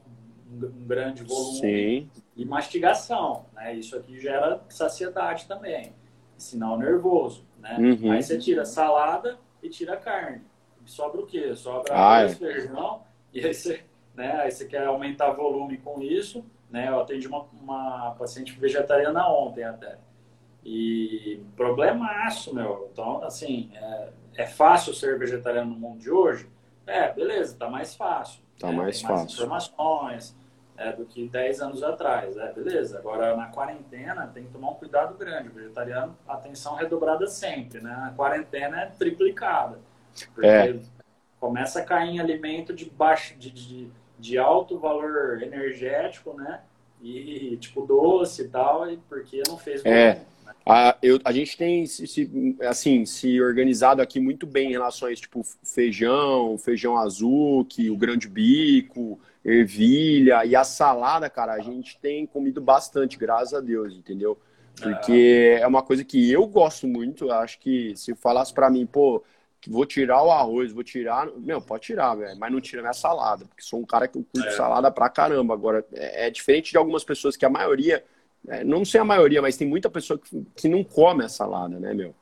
um grande volume Sim. e mastigação, né? Isso aqui gera saciedade também, sinal nervoso, né? Uhum. Aí você tira salada e tira carne, sobra o quê? Sobra arroz, feijão e aí você, né? Aí você quer aumentar volume com isso né? Eu atendi uma, uma paciente vegetariana ontem até. E problemaço, meu. Então, assim, é, é, fácil ser vegetariano no mundo de hoje? É, beleza, tá mais fácil. Tá né? mais Tem mais fácil. informações é, do que 10 anos atrás. É, beleza. Agora, na quarentena, tem que tomar um cuidado grande. O vegetariano, atenção redobrada sempre, né? A quarentena é triplicada. Porque é. começa a cair em alimento de baixo, de, de de alto valor energético, né? E tipo doce e tal, porque não fez é. Né? A, eu, a gente tem se, assim, se organizado aqui muito bem em relação a isso, tipo feijão, feijão azul, que o grande bico, ervilha e a salada, cara, a gente tem comido bastante, graças a Deus, entendeu? Porque é, é uma coisa que eu gosto muito, acho que se falasse para mim, pô, vou tirar o arroz, vou tirar. Meu, pode tirar, velho, mas não tira minha salada, porque sou um cara que curto é. salada pra caramba. Agora, é, é, diferente de algumas pessoas que a maioria, é, não sei a maioria, mas tem muita pessoa que, que não come a salada, né, meu?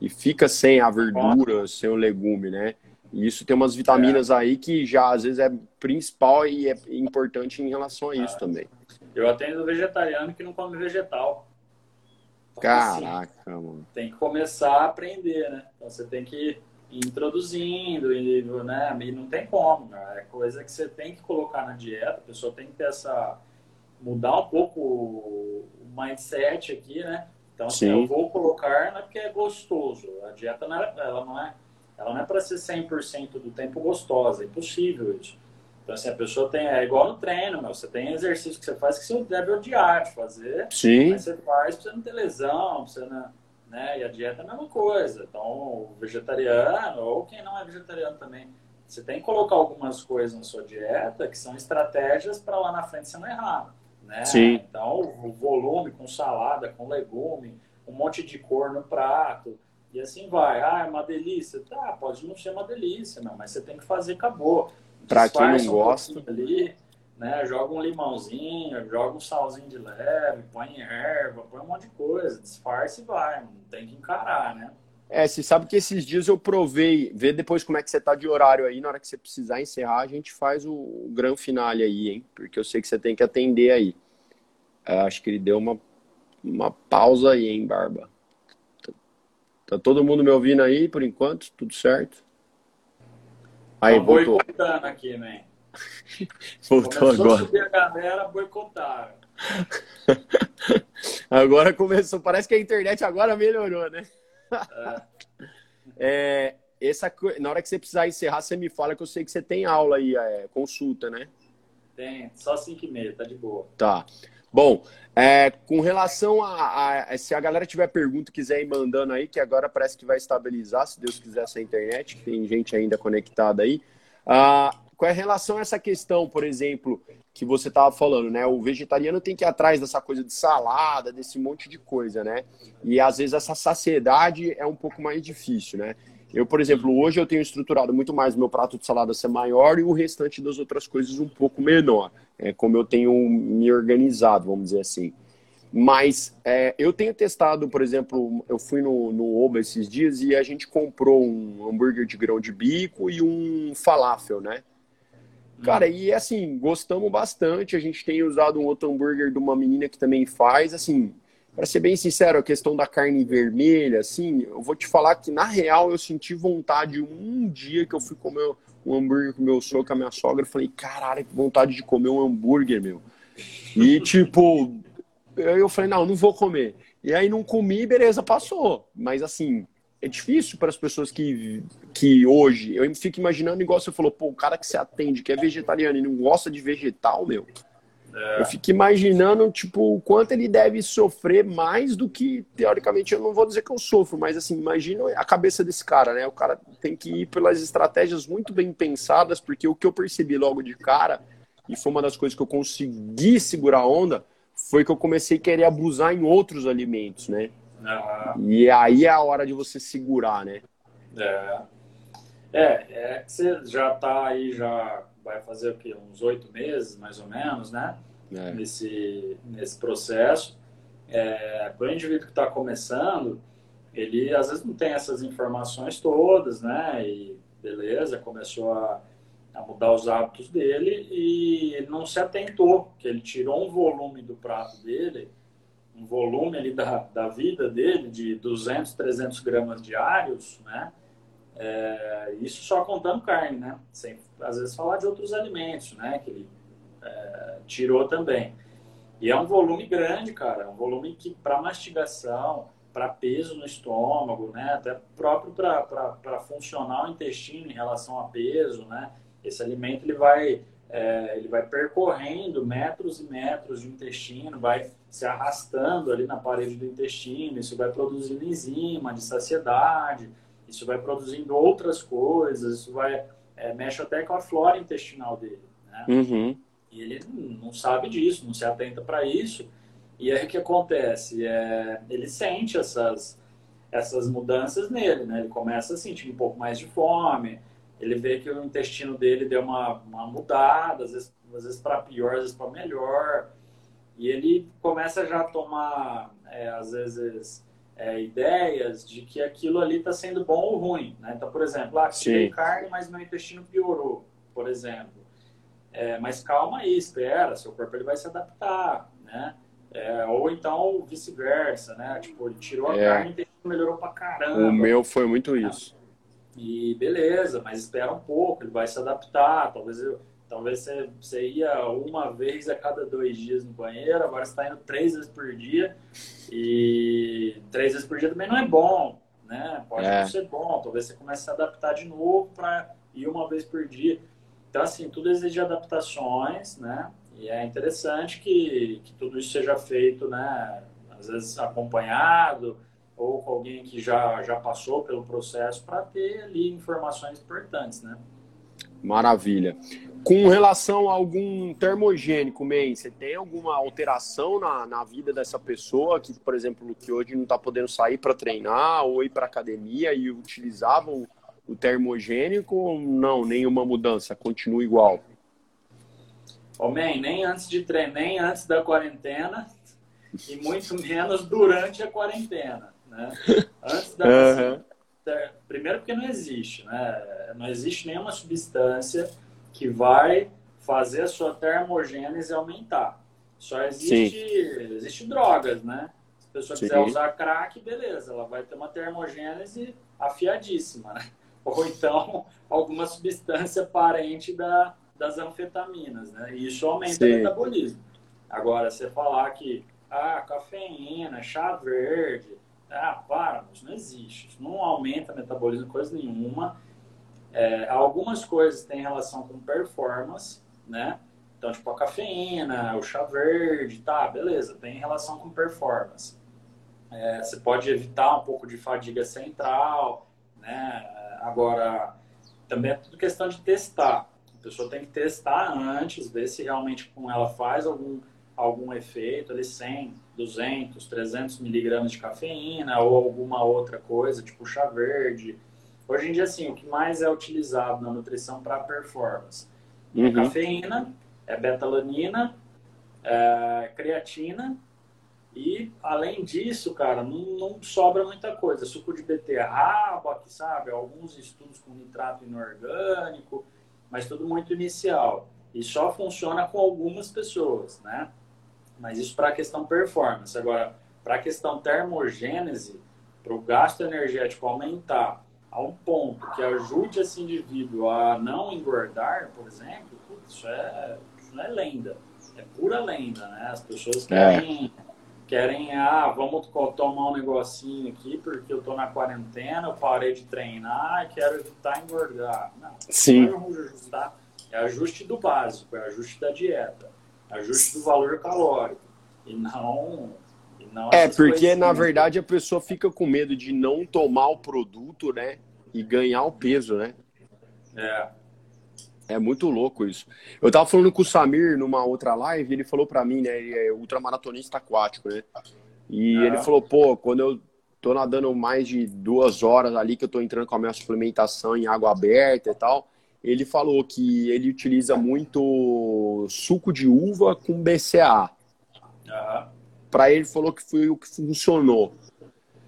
E fica sem a verdura, sem o legume, né? E isso tem umas vitaminas é. aí que já às vezes é principal e é importante em relação a isso também. Eu atendo vegetariano que não come vegetal. Então, Caraca, assim, mano. Tem que começar a aprender, né? Então você tem que introduzindo, e, né? E não tem como, né? É coisa que você tem que colocar na dieta, a pessoa tem que ter essa. mudar um pouco o mindset aqui, né? Então, assim, eu vou colocar não é porque é gostoso. A dieta não é, ela não é, ela não é para ser 100% do tempo gostosa, é impossível isso. Então, assim, a pessoa tem, é igual no treino, meu, você tem exercício que você faz que você deve odiar de fazer, Sim. mas você faz pra você não ter lesão, pra você não, né? E a dieta é a mesma coisa. Então, o vegetariano, ou quem não é vegetariano também, você tem que colocar algumas coisas na sua dieta que são estratégias para lá na frente você não errar. Né? Sim. Então, o volume com salada, com legume, um monte de cor no prato, e assim vai. Ah, é uma delícia. Tá, pode não ser uma delícia, não, mas você tem que fazer, acabou. Para quem não um gosta. Ali, né? Joga um limãozinho, joga um salzinho de leve, põe erva, põe um monte de coisa, disfarce e vai. Não tem que encarar, né? É, você sabe que esses dias eu provei, vê depois como é que você tá de horário aí, na hora que você precisar encerrar, a gente faz o, o gran finale aí, hein? Porque eu sei que você tem que atender aí. É, acho que ele deu uma, uma pausa aí, hein, Barba? Tá, tá todo mundo me ouvindo aí por enquanto? Tudo certo? Aí, Tô voltou. aqui, man. Voltou começou agora. A subir a galera boicotaram. agora começou, parece que a internet agora melhorou, né? É, essa, na hora que você precisar encerrar, você me fala que eu sei que você tem aula aí, é, consulta, né? Tem, só 5 e meia, tá de boa. Tá. Bom, é, com relação a, a, Se a galera tiver pergunta, quiser ir mandando aí, que agora parece que vai estabilizar, se Deus quiser, essa internet, que tem gente ainda conectada aí. Ah, com relação a essa questão, por exemplo, que você estava falando, né? O vegetariano tem que ir atrás dessa coisa de salada, desse monte de coisa, né? E às vezes essa saciedade é um pouco mais difícil, né? Eu, por exemplo, hoje eu tenho estruturado muito mais meu prato de salada ser maior e o restante das outras coisas um pouco menor. É como eu tenho me organizado, vamos dizer assim. Mas é, eu tenho testado, por exemplo, eu fui no, no Oba esses dias e a gente comprou um hambúrguer de grão de bico e um falafel, né? Cara, e assim, gostamos bastante. A gente tem usado um outro hambúrguer de uma menina que também faz. Assim, para ser bem sincero, a questão da carne vermelha, assim, eu vou te falar que na real eu senti vontade um dia que eu fui comer um hambúrguer com meu sogro, com a minha sogra. Eu falei, caralho, que vontade de comer um hambúrguer, meu. E tipo, eu falei, não, não vou comer. E aí não comi, beleza, passou. Mas assim, é difícil para as pessoas que, que hoje, eu fico imaginando, igual você falou, pô, o cara que se atende, que é vegetariano e não gosta de vegetal, meu. É. Eu fico imaginando, tipo, o quanto ele deve sofrer mais do que, teoricamente, eu não vou dizer que eu sofro, mas assim, imagina a cabeça desse cara, né? O cara tem que ir pelas estratégias muito bem pensadas, porque o que eu percebi logo de cara, e foi uma das coisas que eu consegui segurar a onda, foi que eu comecei a querer abusar em outros alimentos, né? Uhum. E aí é a hora de você segurar, né? É. É, é que você já tá aí, já vai fazer o quê? Uns oito meses, mais ou menos, né? É. Nesse, nesse processo. É, para o indivíduo que está começando, ele às vezes não tem essas informações todas, né? E beleza, começou a, a mudar os hábitos dele e ele não se atentou, que ele tirou um volume do prato dele um volume ali da, da vida dele de 200, 300 gramas diários, né? É, isso só contando carne, né? Sem, às vezes, falar de outros alimentos, né? Que ele é, tirou também. E é um volume grande, cara. É um volume que, para mastigação, para peso no estômago, né? Até próprio para funcionar o intestino em relação a peso, né? Esse alimento ele vai é, ele vai percorrendo metros e metros de intestino, vai se arrastando ali na parede do intestino, isso vai produzindo enzima de saciedade, isso vai produzindo outras coisas, isso vai é, mexe até com a flora intestinal dele, né? Uhum. E ele não sabe disso, não se atenta para isso. E aí o que acontece? É, ele sente essas essas mudanças nele, né? Ele começa a sentir um pouco mais de fome, ele vê que o intestino dele deu uma, uma mudada, às vezes, às vezes para pior, às vezes para melhor. E ele começa já a tomar, é, às vezes, é, ideias de que aquilo ali está sendo bom ou ruim. Né? Então, por exemplo, ah, tirei carne, mas meu intestino piorou, por exemplo. É, mas calma aí, espera, seu corpo ele vai se adaptar, né? É, ou então vice-versa, né? Tipo, ele tirou a é. carne e o intestino melhorou pra caramba. O meu foi muito isso. E beleza, mas espera um pouco, ele vai se adaptar. Talvez eu Talvez você, você ia uma vez a cada dois dias no banheiro, agora você está indo três vezes por dia. E três vezes por dia também não é bom, né? Pode é. não ser bom. Talvez você comece a se adaptar de novo para ir uma vez por dia. Então, assim, tudo exige adaptações, né? E é interessante que, que tudo isso seja feito, né? Às vezes acompanhado ou com alguém que já, já passou pelo processo para ter ali informações importantes, né? Maravilha. Com relação a algum termogênico, Man, você tem alguma alteração na, na vida dessa pessoa que, por exemplo, que hoje não está podendo sair para treinar ou ir para academia e utilizava o, o termogênico ou não? Nenhuma mudança? Continua igual? Oh, man, nem antes de treinar, nem antes da quarentena e muito menos durante a quarentena, né? Antes da... Uhum. Primeiro porque não existe, né? Não existe nenhuma substância que vai fazer a sua termogênese aumentar. Só existe, existe drogas, né? Se a pessoa Sim. quiser usar crack, beleza, ela vai ter uma termogênese afiadíssima, né? Ou então alguma substância parente da, das anfetaminas, né? E isso aumenta Sim. o metabolismo. Agora, você falar que ah, cafeína, chá verde, ah, para, isso não existe. Isso não aumenta o metabolismo, coisa nenhuma. É, algumas coisas têm relação com performance, né? Então, tipo, a cafeína, o chá verde, tá, beleza, tem relação com performance. É, você pode evitar um pouco de fadiga central, né? Agora, também é tudo questão de testar. A pessoa tem que testar antes, ver se realmente com ela faz algum, algum efeito, ali 100, 200, 300 miligramas de cafeína ou alguma outra coisa, tipo chá verde. Hoje em dia, assim, o que mais é utilizado na nutrição para performance é uhum. é cafeína, é betalanina, é creatina e, além disso, cara, não, não, sobra muita coisa. Suco de beterraba, aqui, sabe? Alguns estudos com nitrato inorgânico, mas tudo muito inicial. E só funciona com algumas pessoas, né? Mas isso para a questão performance. Agora, para a questão termogênese, para o gasto energético aumentar a um ponto que ajude esse indivíduo a não engordar, por exemplo, isso, é, isso não é lenda. É pura lenda, né? As pessoas querem, é. querem ah, vamos tomar um negocinho aqui porque eu tô na quarentena, eu parei de treinar e quero evitar engordar. Não, Sim. não é ajustar. É ajuste do básico, é ajuste da dieta ajuste do valor calórico e não é porque na verdade a pessoa fica com medo de não tomar o produto né e ganhar o peso né é é muito louco isso eu tava falando com o Samir numa outra live ele falou para mim né ele é ultramaratonista aquático né e é. ele falou pô quando eu tô nadando mais de duas horas ali que eu tô entrando com a minha suplementação em água aberta e tal ele falou que ele utiliza muito suco de uva com BCA. Uhum. Para ele falou que foi o que funcionou.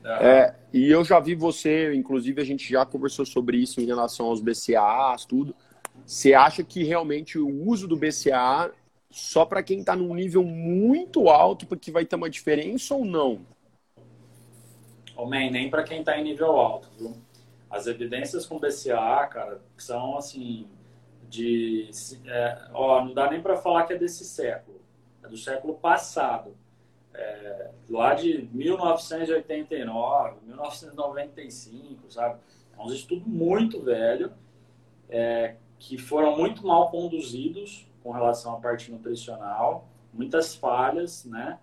Uhum. É, e eu já vi você, inclusive a gente já conversou sobre isso em relação aos BCAAs, tudo. Você acha que realmente o uso do BCA só para quem está num nível muito alto porque vai ter uma diferença ou não? Homem, nem para quem está em nível alto, viu? As evidências com BCA, cara, são assim de, é, ó, não dá nem para falar que é desse século, é do século passado, é, lá de 1989, 1995, sabe? É um estudo muito velho, é, que foram muito mal conduzidos com relação à parte nutricional, muitas falhas, né?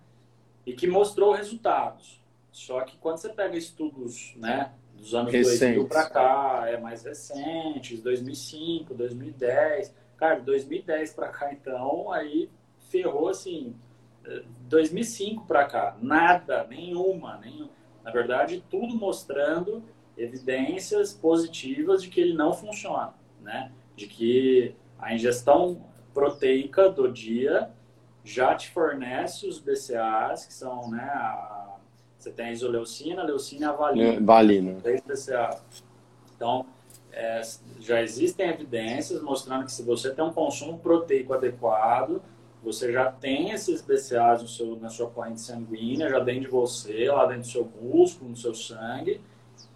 E que mostrou resultados. Só que quando você pega estudos, né, dos anos Recente. 2000 para cá, é mais recentes, 2005, 2010. Cara, 2010 para cá, então, aí ferrou assim. 2005 para cá, nada, nenhuma, nenhum. Na verdade, tudo mostrando evidências positivas de que ele não funciona, né? De que a ingestão proteica do dia já te fornece os BCAAs, que são né, a você tem a isoleucina, a leucina e a valina. É, valina. Então, é, já existem evidências mostrando que se você tem um consumo proteico adequado, você já tem esses BCAAs no seu, na sua corrente sanguínea, já dentro de você, lá dentro do seu músculo, no seu sangue,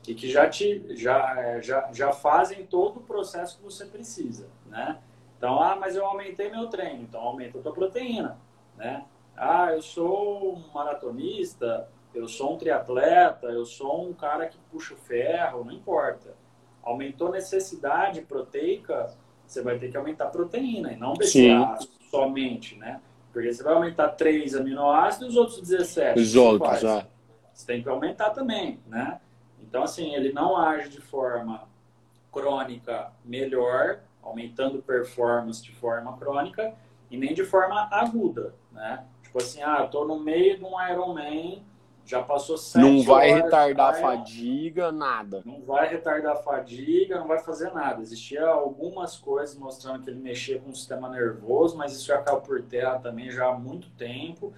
e que já, te, já, é, já, já fazem todo o processo que você precisa, né? Então, ah, mas eu aumentei meu treino, então aumenta a tua proteína, né? Ah, eu sou um maratonista, eu sou um triatleta, eu sou um cara que puxa o ferro, não importa. Aumentou necessidade proteica, você vai ter que aumentar a proteína e não deixar somente, né? Porque você vai aumentar três aminoácidos e os outros 17. Os outros, já. Você tem que aumentar também, né? Então, assim, ele não age de forma crônica melhor, aumentando performance de forma crônica, e nem de forma aguda, né? Tipo assim, ah, eu tô no meio de um Ironman, já passou sete Não vai retardar a fadiga, nada. Não vai retardar a fadiga, não vai fazer nada. Existia algumas coisas mostrando que ele mexia com o sistema nervoso, mas isso já caiu por terra também já há muito tempo.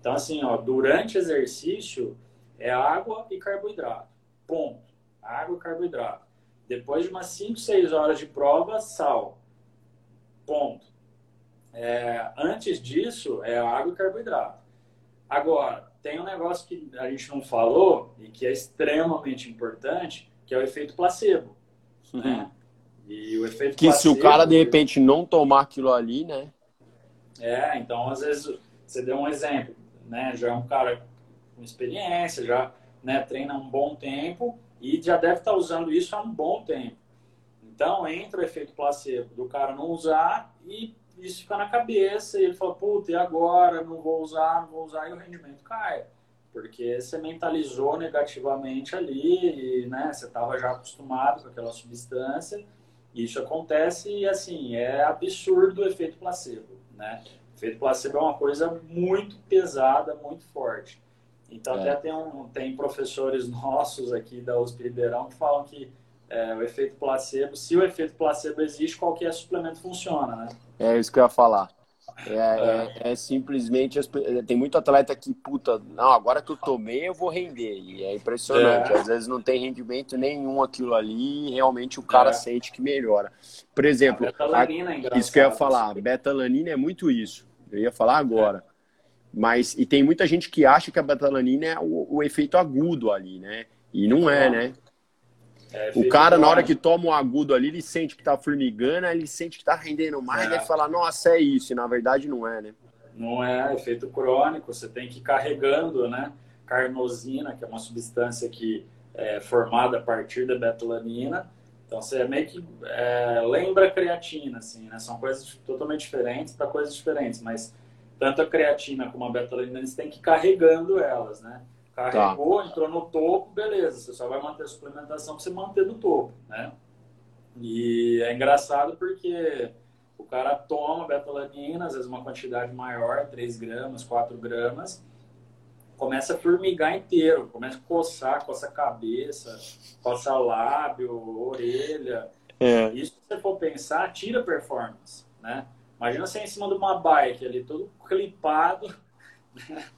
Então, assim, ó, durante exercício é água e carboidrato. Ponto. Água e carboidrato. Depois de umas 5, 6 horas de prova, sal. Ponto. É, antes disso, é água e carboidrato. Agora, tem um negócio que a gente não falou e que é extremamente importante, que é o efeito placebo. Uhum. Né? E o efeito que placebo, se o cara de repente não tomar aquilo ali, né? É, então às vezes você deu um exemplo, né? Já é um cara com experiência, já né, treina um bom tempo e já deve estar usando isso há um bom tempo. Então entra o efeito placebo do cara não usar e isso fica na cabeça e ele fala, puta, e agora? Não vou usar, não vou usar, e o rendimento cai. Porque você mentalizou negativamente ali, e, né, você estava já acostumado com aquela substância, e isso acontece e, assim, é absurdo o efeito placebo, né? O efeito placebo é uma coisa muito pesada, muito forte. Então, é. até tem, um, tem professores nossos aqui da USP Ribeirão que falam que é, o efeito placebo, se o efeito placebo existe, qualquer suplemento funciona, né? É isso que eu ia falar. É, é, é, simplesmente. Tem muito atleta que, puta, não, agora que eu tomei, eu vou render. E é impressionante. É. Às vezes não tem rendimento nenhum aquilo ali e realmente o cara é. sente que melhora. Por exemplo, a, é isso que eu ia falar, betalanina é muito isso. Eu ia falar agora. Mas, e tem muita gente que acha que a betalanina é o, o efeito agudo ali, né? E não é, né? É, o cara, na hora que toma um agudo ali, ele sente que tá formigando, ele sente que tá rendendo mais, é. e fala, nossa, é isso. E na verdade não é, né? Não é, efeito crônico, você tem que ir carregando, né? Carnosina, que é uma substância que é formada a partir da betalanina. Então você é meio que é, lembra a creatina, assim, né? São coisas totalmente diferentes para coisas diferentes, mas tanto a creatina como a betalanina, eles têm que ir carregando elas, né? Carregou, tá. entrou no topo, beleza. Você só vai manter a suplementação para você manter no topo, né? E é engraçado porque o cara toma betalanina, às vezes uma quantidade maior, 3 gramas, 4 gramas, começa a formigar inteiro, começa a coçar, coça a cabeça, coça lábio, orelha. É. Isso, se você for pensar, tira performance, né? Imagina você em cima de uma bike ali, todo clipado, né?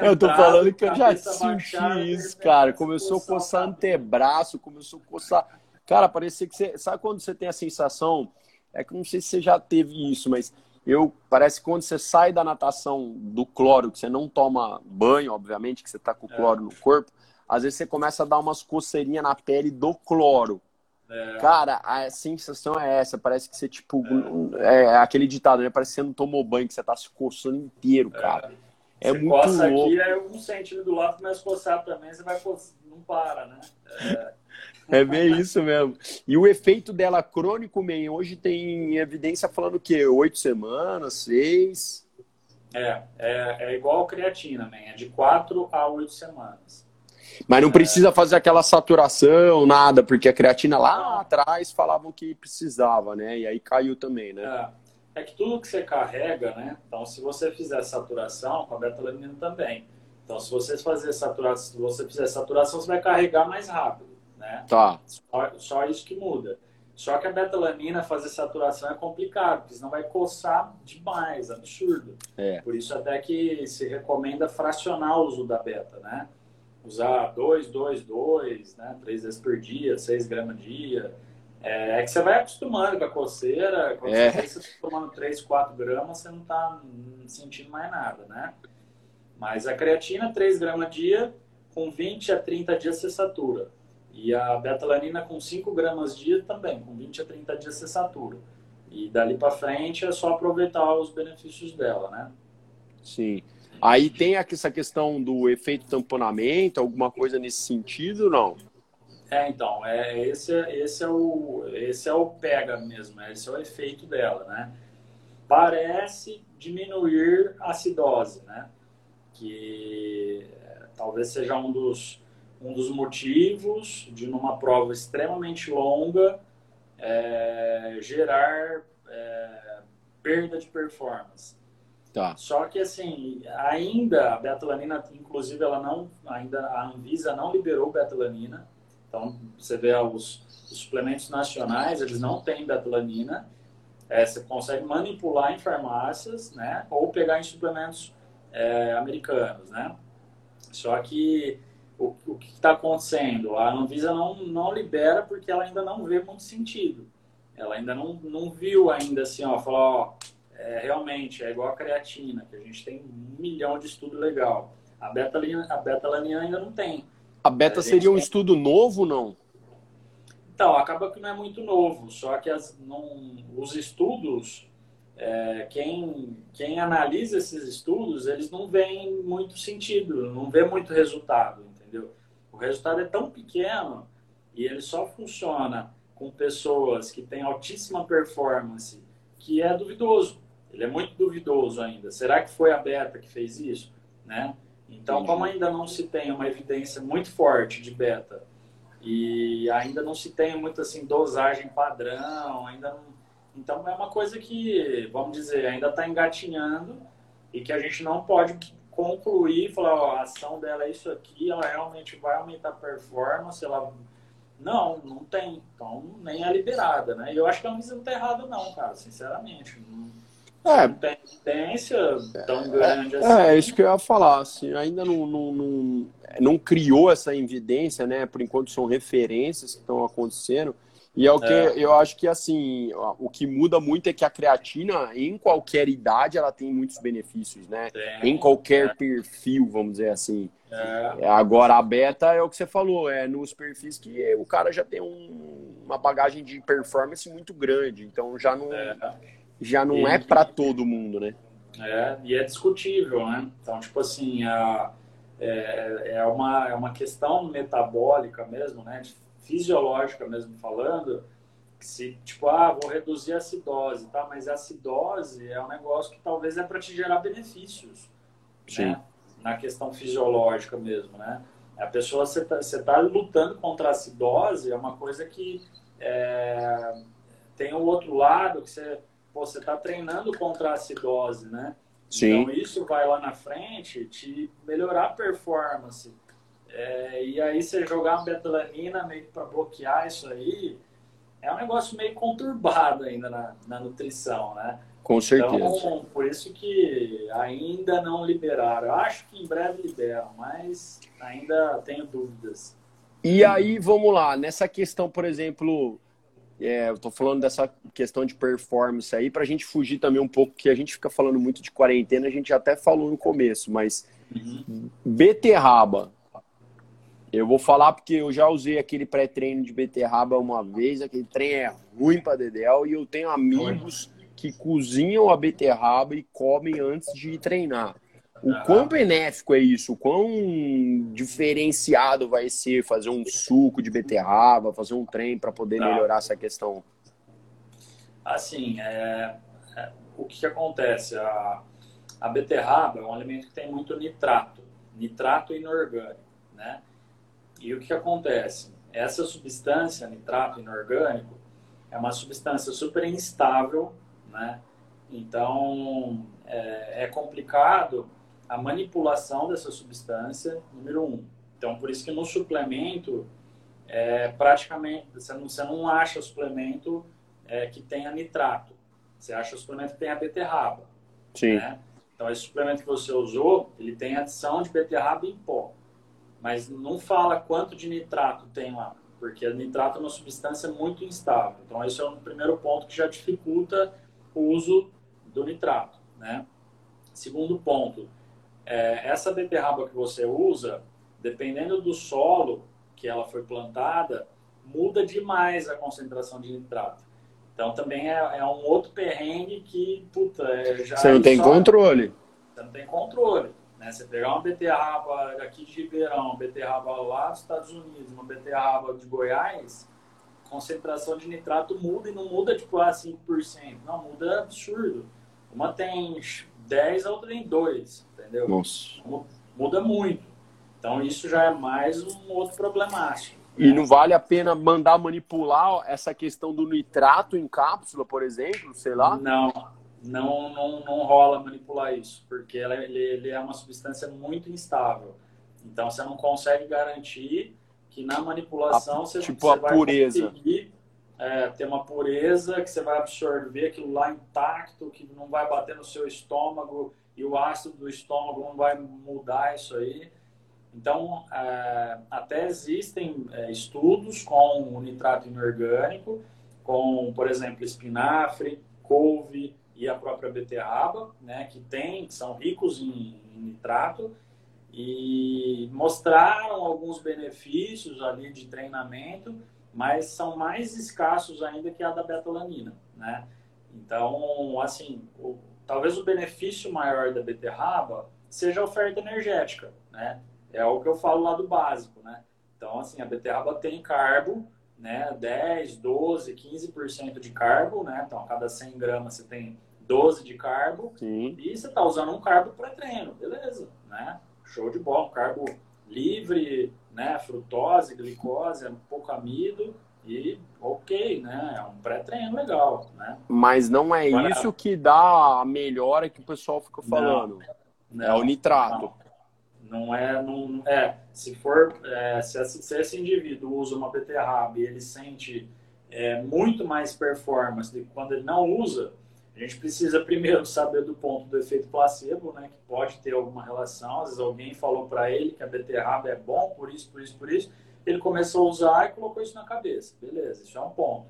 Eu tô falando que eu já senti isso, cara. Começou a coçar antebraço, começou a coçar. Cara, parecia que você. Sabe quando você tem a sensação? É que não sei se você já teve isso, mas eu parece que quando você sai da natação do cloro, que você não toma banho, obviamente, que você tá com o cloro é. no corpo, às vezes você começa a dar umas coceirinhas na pele do cloro. É. Cara, a sensação é essa. Parece que você, tipo, é, é aquele ditado, né? Parece que você não tomou banho, que você tá se coçando inteiro, é. cara. É você muito coça louco. aqui, é um centímetro do lado, começa a coçar também, você vai coçar, não para, né? É... é bem isso mesmo. E o efeito dela crônico, man, hoje tem evidência falando o quê? Oito semanas, seis? É, é, é igual creatina, man, é de quatro a oito semanas. Mas não é... precisa fazer aquela saturação, nada, porque a creatina lá atrás falavam que precisava, né? E aí caiu também, né? É é que tudo que você carrega, né? Então, se você fizer saturação, com a betalanina também. Então, se você fazer saturação, se você fizer saturação, você vai carregar mais rápido, né? Tá. Só, só isso que muda. Só que a betalanina fazer saturação é complicado, porque senão vai coçar demais, absurdo. É. Por isso até que se recomenda fracionar o uso da beta, né? Usar 2, 2, 2, né? 3 vezes por dia, 6 gramas dia. É, é, que você vai acostumando com a coceira, quando é. você está tomando 3, 4 gramas, você não está sentindo mais nada, né? Mas a creatina, 3 gramas dia, com 20 a 30 dias você satura. E a betalanina com 5 gramas dia também, com 20 a 30 dias você satura. E dali para frente é só aproveitar os benefícios dela, né? Sim. Aí tem essa questão do efeito tamponamento, alguma coisa nesse sentido, não? É, então, é, esse, esse, é o, esse é o pega mesmo, esse é o efeito dela, né? Parece diminuir a acidose, né? Que é, talvez seja um dos, um dos motivos de, numa prova extremamente longa, é, gerar é, perda de performance. Tá. Só que assim, ainda a betalanina, inclusive ela não, ainda a Anvisa não liberou betalanina. Então você vê os, os suplementos nacionais, eles não têm betalanina. É, você consegue manipular em farmácias, né? Ou pegar em suplementos é, americanos, né? Só que o, o que está acontecendo? A Anvisa não, não libera porque ela ainda não vê muito sentido. Ela ainda não, não viu ainda assim, ó, falar, ó, é, realmente é igual a creatina, que a gente tem um milhão de estudo legal. A beta-alanina a beta ainda não tem. A beta a seria um tem... estudo novo, não? Então, acaba que não é muito novo, só que as, não, os estudos, é, quem, quem analisa esses estudos, eles não veem muito sentido, não vê muito resultado, entendeu? O resultado é tão pequeno e ele só funciona com pessoas que têm altíssima performance, que é duvidoso. Ele é muito duvidoso ainda. Será que foi a beta que fez isso? Né? Então, Entendi. como ainda não se tem uma evidência muito forte de beta e ainda não se tem muito assim dosagem padrão, ainda não... então é uma coisa que, vamos dizer, ainda está engatinhando e que a gente não pode concluir, falar, ó, a ação dela é isso aqui, ela realmente vai aumentar a performance, ela não, não tem. Então, nem é liberada, né? E eu acho que a Anvisa não está errada, não, cara, sinceramente. Não, é, não tem evidência tão é, grande é, assim. É, isso que eu ia falar. Assim, ainda não, não, não, não criou essa evidência, né? Por enquanto são referências que estão acontecendo. E é o que é. eu acho que assim, o que muda muito é que a creatina, em qualquer idade, ela tem muitos benefícios, né? Tem, em qualquer é. perfil, vamos dizer assim. É. Agora a beta é o que você falou, é nos perfis que o cara já tem um, uma bagagem de performance muito grande, então já não é, já não é para todo mundo, né? É, e é discutível, né? Então, tipo assim, a, é, é, uma, é uma questão metabólica mesmo, né? fisiológica mesmo falando, que se, tipo, ah, vou reduzir a acidose, tá? Mas a acidose é um negócio que talvez é para te gerar benefícios, Sim. né? Na questão fisiológica mesmo, né? A pessoa, você tá, você tá lutando contra a acidose, é uma coisa que é, tem o outro lado, que você, pô, você tá treinando contra a acidose, né? Sim. Então, isso vai lá na frente te melhorar a performance, é, e aí você jogar uma betalanina meio para bloquear isso aí, é um negócio meio conturbado ainda na, na nutrição, né? Com certeza. Então, por isso que ainda não liberaram. Eu acho que em breve liberam, mas ainda tenho dúvidas. E aí, vamos lá, nessa questão, por exemplo, é, eu tô falando dessa questão de performance aí, para a gente fugir também um pouco, que a gente fica falando muito de quarentena, a gente até falou no começo, mas uhum. beterraba, eu vou falar porque eu já usei aquele pré-treino de beterraba uma vez, aquele trem é ruim para Dedel, e eu tenho amigos que cozinham a beterraba e comem antes de treinar. O quão benéfico é isso? O quão diferenciado vai ser fazer um suco de beterraba, fazer um trem para poder tá. melhorar essa questão? Assim, é, é, o que, que acontece? A, a beterraba é um alimento que tem muito nitrato, nitrato inorgânico, né? E o que, que acontece? Essa substância, nitrato inorgânico, é uma substância super instável, né? Então, é, é, complicado a manipulação dessa substância, número um. Então, por isso que no suplemento, é, praticamente, você não, você não acha suplemento é, que tenha nitrato. Você acha o suplemento que tem a beterraba. Sim. Né? Então, esse suplemento que você usou, ele tem adição de beterraba em pó mas não fala quanto de nitrato tem lá, porque nitrato é uma substância muito instável. Então, esse é o primeiro ponto que já dificulta o uso do nitrato, né? Segundo ponto, é, essa beterraba que você usa, dependendo do solo que ela foi plantada, muda demais a concentração de nitrato. Então também é, é um outro perrengue que, puta, é, já. Você não tem só... controle. Você não tem controle. Né? Você pegar uma beterraba aqui de Ribeirão, uma beterraba lá dos Estados Unidos, uma beterraba de Goiás, concentração de nitrato muda e não muda tipo a 5%. Não, muda absurdo. Uma tem 10, a outra tem 2, entendeu? Nossa. Muda muito. Então isso já é mais um outro problemático. E não vale a pena mandar manipular essa questão do nitrato em cápsula, por exemplo, sei lá? Não, não, não, não rola manipular isso, porque ela, ele, ele é uma substância muito instável. Então você não consegue garantir que na manipulação a, você, tipo você a vai pureza. conseguir é, ter uma pureza que você vai absorver aquilo lá intacto, que não vai bater no seu estômago e o ácido do estômago não vai mudar isso aí. Então, é, até existem é, estudos com o nitrato inorgânico, com, por exemplo, espinafre, couve e a própria beterraba, né, que tem, que são ricos em, em nitrato, e mostraram alguns benefícios ali de treinamento, mas são mais escassos ainda que a da betalanina, né? Então, assim, o, talvez o benefício maior da beterraba seja a oferta energética, né? É o que eu falo lá do básico, né? Então, assim, a beterraba tem carbo, né? 10, 12, 15% de carbo, né? Então, a cada 100 gramas você tem 12 de carbo. Sim. E você está usando um carbo pré-treino, beleza, né? Show de bola, um carbo livre, né? Frutose, glicose, pouco amido e ok, né? É um pré-treino legal, né? Mas não é Agora, isso que dá a melhora que o pessoal fica falando. Não, é o nitrato. Não. Não é, não, é se for, é, se, esse, se, esse, indivíduo usa uma beterraba e ele sente é, muito mais performance do que quando ele não usa, a gente precisa primeiro saber do ponto do efeito placebo, né, que pode ter alguma relação. Às vezes alguém falou para ele que a beterraba é bom por isso, por isso, por isso. Ele começou a usar e colocou isso na cabeça. Beleza, isso é um ponto.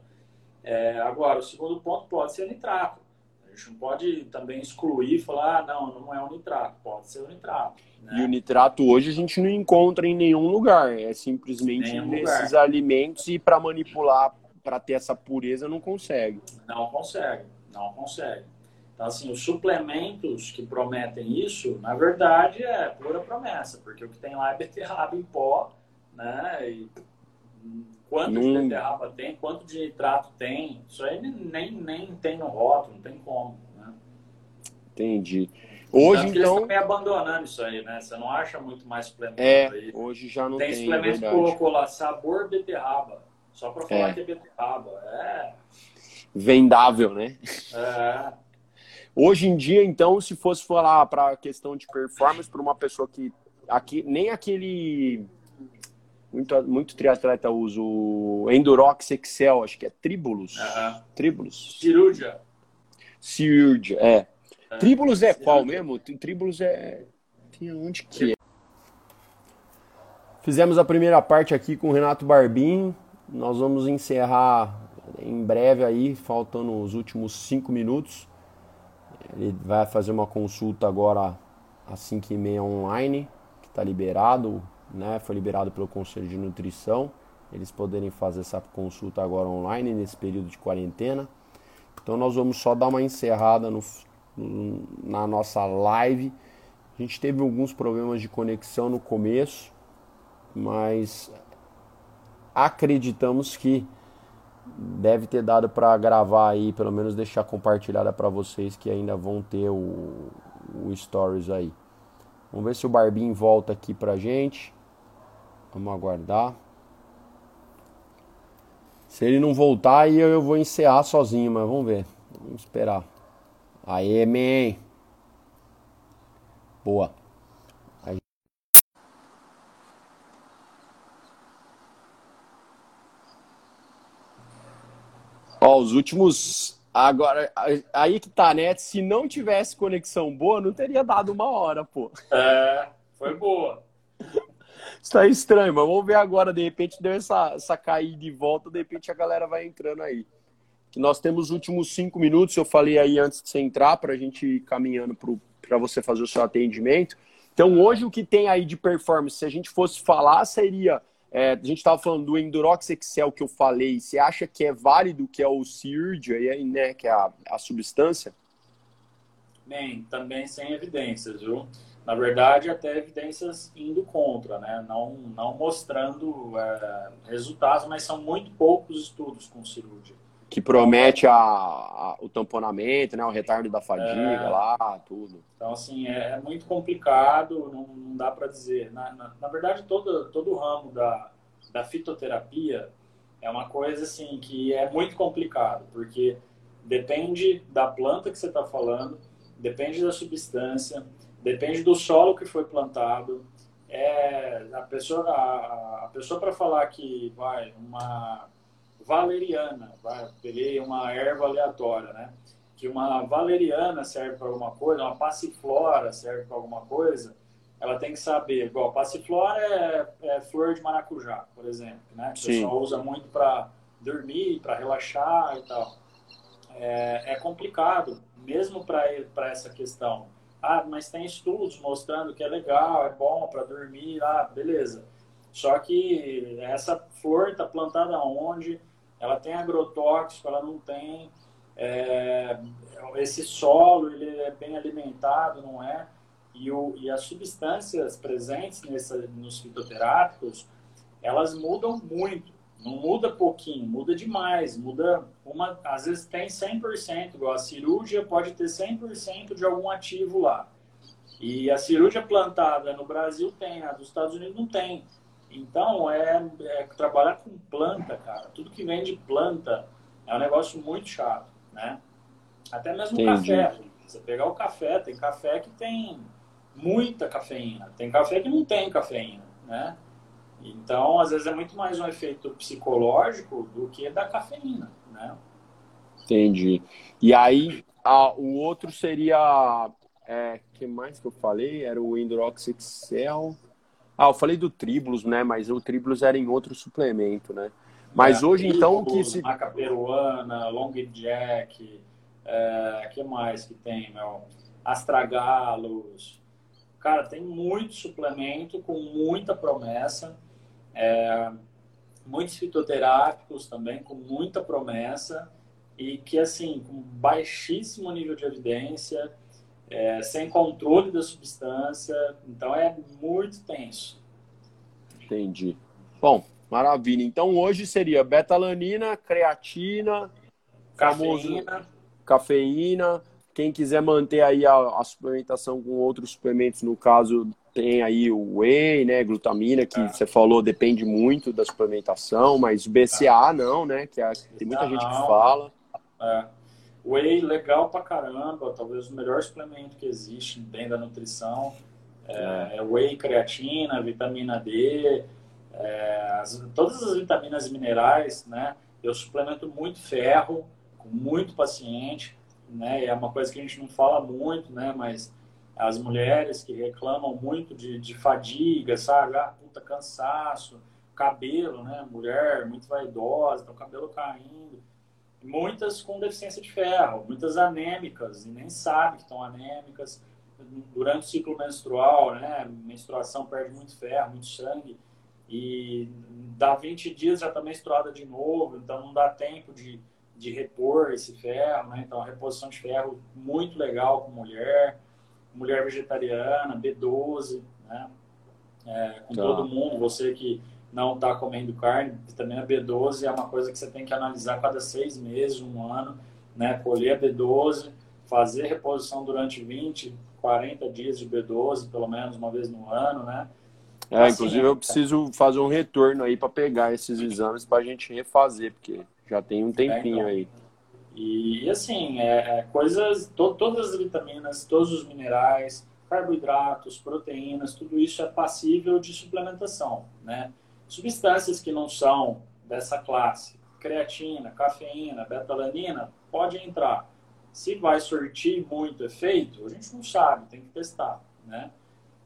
É, agora, o segundo ponto pode ser nitrato. A gente não pode também excluir e falar, ah, não, não é o nitrato, pode ser o nitrato. Né? E o nitrato hoje a gente não encontra em nenhum lugar, é simplesmente nenhum nesses lugar. alimentos e para manipular, para ter essa pureza, não consegue. Não consegue, não consegue. Então, assim, os suplementos que prometem isso, na verdade, é pura promessa, porque o que tem lá é beterraba em pó, né? E quanto de beterraba tem, quanto de nitrato tem, isso aí nem, nem tem no rótulo, não tem como, né? Entendi. Hoje, Tanto então. Eles estão abandonando isso aí, né? Você não acha muito mais suplemento é, aí. Hoje já não tem. Tem suplemento que colocou lá sabor beterraba. Só para falar é. que é beterraba. É. Vendável, né? É. Hoje em dia, então, se fosse falar para a questão de performance, para uma pessoa que aqui nem aquele muito, muito triatleta usa o Endurox Excel, acho que é Tribulus. Uhum. Tribulus. Cirurgia. Cirurgia, é. é. Tribulus é qual mesmo? Tribulus é. Onde que é? Fizemos a primeira parte aqui com o Renato Barbim. Nós vamos encerrar em breve aí, faltando os últimos cinco minutos. Ele vai fazer uma consulta agora às 5h30 online, que está liberado né, foi liberado pelo Conselho de Nutrição, eles poderem fazer essa consulta agora online nesse período de quarentena. Então nós vamos só dar uma encerrada no, no, na nossa live. A gente teve alguns problemas de conexão no começo, mas acreditamos que deve ter dado para gravar aí, pelo menos deixar compartilhada para vocês que ainda vão ter o, o stories aí. Vamos ver se o Barbim volta aqui pra gente. Vamos aguardar. Se ele não voltar, aí eu vou encerrar sozinho, mas vamos ver. Vamos esperar. Aê, man. Boa. Ó, os últimos. Agora, aí que tá, né? Se não tivesse conexão boa, não teria dado uma hora, pô. É, foi boa. Está estranho, mas vamos ver agora. De repente deu essa, essa caída de volta, de repente a galera vai entrando aí. Nós temos os últimos cinco minutos, eu falei aí antes de você entrar, para a gente ir caminhando para você fazer o seu atendimento. Então, hoje o que tem aí de performance, se a gente fosse falar, seria é, a gente estava falando do Endurox Excel que eu falei. Você acha que é válido que é o CIRD, né, que é a, a substância? Bem, também sem evidências, viu? Na verdade, até evidências indo contra, né? Não, não mostrando é, resultados, mas são muito poucos estudos com cirurgia. Que promete a, a, o tamponamento, né? O retardo da fadiga é, lá, tudo. Então, assim, é, é muito complicado, não, não dá para dizer. Na, na, na, verdade, todo, todo o ramo da, da fitoterapia é uma coisa, assim, que é muito complicado, porque depende da planta que você está falando, depende da substância, depende do solo que foi plantado. É, a pessoa, a, a pessoa para falar que vai uma valeriana, peguei uma erva aleatória, né? Que uma valeriana serve para alguma coisa, uma passiflora serve para alguma coisa, ela tem que saber, igual passiflora é, é flor de maracujá, por exemplo, né? Que o pessoal usa muito para dormir, para relaxar e tal. É, é complicado, mesmo para essa questão. Ah, mas tem estudos mostrando que é legal, é bom para dormir, ah, beleza. Só que essa flor está plantada onde? Ela tem agrotóxico, ela não tem. É, esse solo ele é bem alimentado, não é? E, o, e as substâncias presentes nessa, nos fitoterápicos, elas mudam muito. Não muda pouquinho, muda demais. Muda uma, às vezes tem 100%, igual a cirurgia pode ter 100% de algum ativo lá. E a cirurgia plantada no Brasil tem, a dos Estados Unidos não tem. Então, é, é, trabalhar com planta, cara. Tudo que vem de planta é um negócio muito chato, né? Até mesmo o café. Você pegar o café, tem café que tem muita cafeína. Tem café que não tem cafeína, né? Então, às vezes é muito mais um efeito psicológico do que da cafeína, né? Entendi. E aí, a, o outro seria... É, que mais que eu falei? Era o Excel... Ah, eu falei do Tribulus, né? Mas o Tribulus era em outro suplemento, né? Mas é, hoje, então, que se... Maca peruana, Long Jack, é, que mais que tem, meu? Astragalos. Cara, tem muito suplemento com muita promessa. É, muitos fitoterápicos também com muita promessa e que, assim, com baixíssimo nível de evidência é, sem controle da substância, então é muito tenso. Entendi. Bom, maravilha. Então hoje seria betalanina, creatina, cafeína. Famoso, cafeína. Quem quiser manter aí a, a, suplementação com outros suplementos, no caso, tem aí o whey, né, glutamina, que é. você falou, depende muito da suplementação, mas BCA é. não, né, que é, tem muita gente que fala. É. Whey, legal pra caramba, talvez o melhor suplemento que existe dentro da nutrição. É, é whey, creatina, vitamina D, é, as, todas as vitaminas e minerais, né? Eu suplemento muito ferro, com muito paciente, né? É uma coisa que a gente não fala muito, né? Mas as mulheres que reclamam muito de, de fadiga, sabe? Ah, puta, cansaço, cabelo, né? Mulher muito vaidosa, então cabelo caindo muitas com deficiência de ferro, muitas anêmicas, e nem sabe que estão anêmicas. Durante o ciclo menstrual, né, menstruação perde muito ferro, muito sangue, e dá 20 dias já está menstruada de novo, então não dá tempo de, de repor esse ferro, né? Então a reposição de ferro muito legal com mulher, mulher vegetariana, B12, né? É, com tá. todo mundo, você que não está comendo carne, vitamina B12 é uma coisa que você tem que analisar cada seis meses, um ano, né? Colher B12, fazer reposição durante 20, 40 dias de B12, pelo menos uma vez no ano, né? É, assim, inclusive eu preciso fazer um retorno aí para pegar esses exames para a gente refazer, porque já tem um tempinho é, então. aí. E assim, é, é coisas, to, todas as vitaminas, todos os minerais, carboidratos, proteínas, tudo isso é passível de suplementação, né? Substâncias que não são dessa classe, creatina, cafeína, betalanina, pode entrar. Se vai surtir muito efeito, a gente não sabe, tem que testar, né?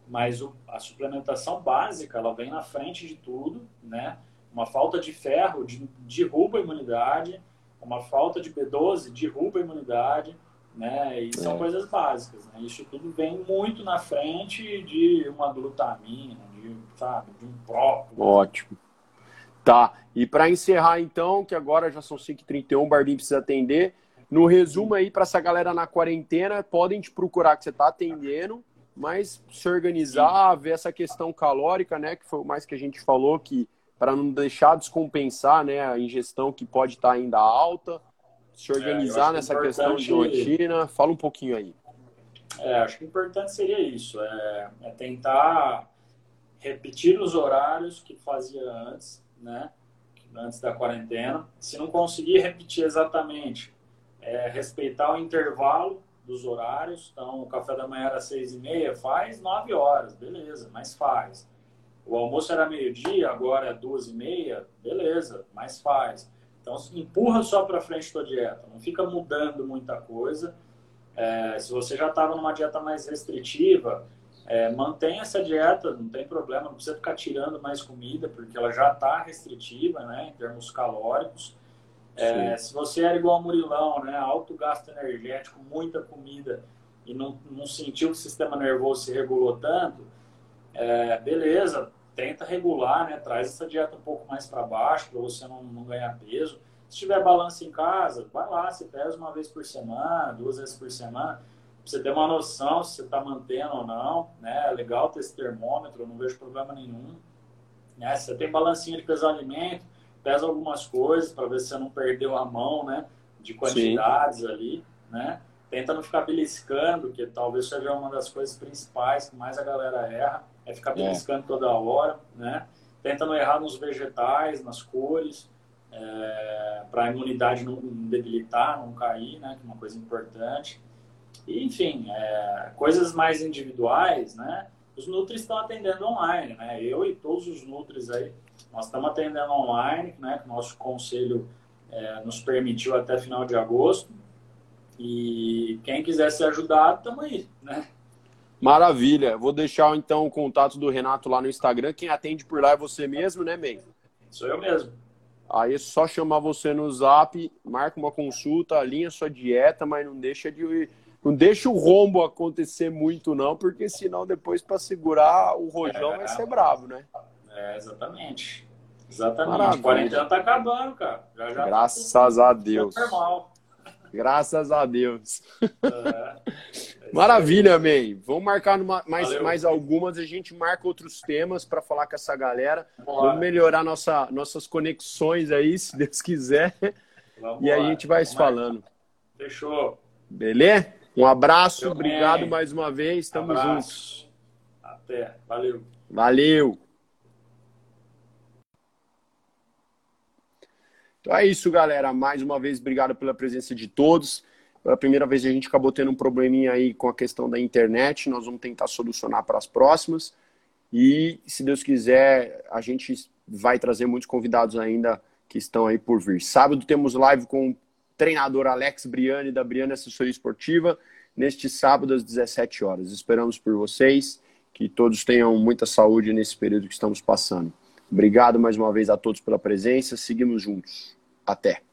Mas o, a suplementação básica, ela vem na frente de tudo, né? Uma falta de ferro de, derruba a imunidade, uma falta de B12 derruba a imunidade, né? E são é. coisas básicas, né? Isso tudo vem muito na frente de uma glutamina, de, sabe, de um próprio. Ótimo. Tá. E para encerrar, então, que agora já são 5h31, o Barbim precisa atender. No resumo aí, para essa galera na quarentena, podem te procurar que você está atendendo, mas se organizar, ver essa questão calórica, né? Que foi o mais que a gente falou, que para não deixar descompensar né, a ingestão que pode estar tá ainda alta, se é, organizar é, nessa importante... questão de rotina. Fala um pouquinho aí. É, acho que o importante seria isso, é, é tentar repetir os horários que fazia antes, né? Antes da quarentena. Se não conseguir repetir exatamente, é, respeitar o intervalo dos horários. Então, o café da manhã era seis e meia, faz nove horas, beleza, mas faz. O almoço era meio-dia, agora é duas e meia, beleza, mas faz. Então, empurra só para frente tua dieta, não fica mudando muita coisa. É, se você já estava numa dieta mais restritiva, é, mantenha essa dieta, não tem problema, não precisa ficar tirando mais comida, porque ela já está restritiva, né, em termos calóricos. É, se você era igual a Murilão, né, alto gasto energético, muita comida, e não, não sentiu que o sistema nervoso se regulou tanto, é, beleza, tenta regular, né, traz essa dieta um pouco mais para baixo, para você não, não ganhar peso. Se tiver balanço em casa, vai lá, você pesa uma vez por semana, duas vezes por semana, você ter uma noção se você está mantendo ou não, né? É legal ter esse termômetro, eu não vejo problema nenhum. Né? Se você tem balancinho de pesar alimento, pesa algumas coisas para ver se você não perdeu a mão, né? De quantidades Sim. ali, né? Tenta não ficar beliscando, que talvez seja uma das coisas principais que mais a galera erra, é ficar é. beliscando é. toda hora, né? Tenta não errar nos vegetais, nas cores, é, para a imunidade não debilitar, não cair, né, que é uma coisa importante. Enfim, é, coisas mais individuais, né, os Nutris estão atendendo online, né, eu e todos os Nutris aí, nós estamos atendendo online, né, que o nosso conselho é, nos permitiu até final de agosto, e quem quiser ser ajudado, estamos aí, né. Maravilha. Vou deixar então o contato do Renato lá no Instagram. Quem atende por lá é você mesmo, né, May? Sou eu mesmo. Aí é só chamar você no zap, marca uma consulta, alinha sua dieta, mas não deixa de. Não deixa o rombo acontecer muito, não, porque senão depois para segurar o rojão é, vai ser bravo, né? É, exatamente. Exatamente. Maravilha. 40 anos tá acabando, cara. Já, já Graças tá a Deus. Normal. Graças a Deus. É. Maravilha, May. Vamos marcar numa, mais, mais algumas, a gente marca outros temas para falar com essa galera. Vamos, Vamos melhorar nossa, nossas conexões aí, se Deus quiser. Vamos e aí a gente vai se falando. Fechou. Beleza? Um abraço, Fechou obrigado bem. mais uma vez. Tamo juntos. Até. Valeu. Valeu. Então é isso, galera. Mais uma vez, obrigado pela presença de todos. Pela primeira vez a gente acabou tendo um probleminha aí com a questão da internet. Nós vamos tentar solucionar para as próximas. E, se Deus quiser, a gente vai trazer muitos convidados ainda que estão aí por vir. Sábado temos live com treinador Alex Briani, da Briani Assessoria Esportiva, neste sábado às 17 horas. Esperamos por vocês, que todos tenham muita saúde nesse período que estamos passando. Obrigado mais uma vez a todos pela presença. Seguimos juntos. Até.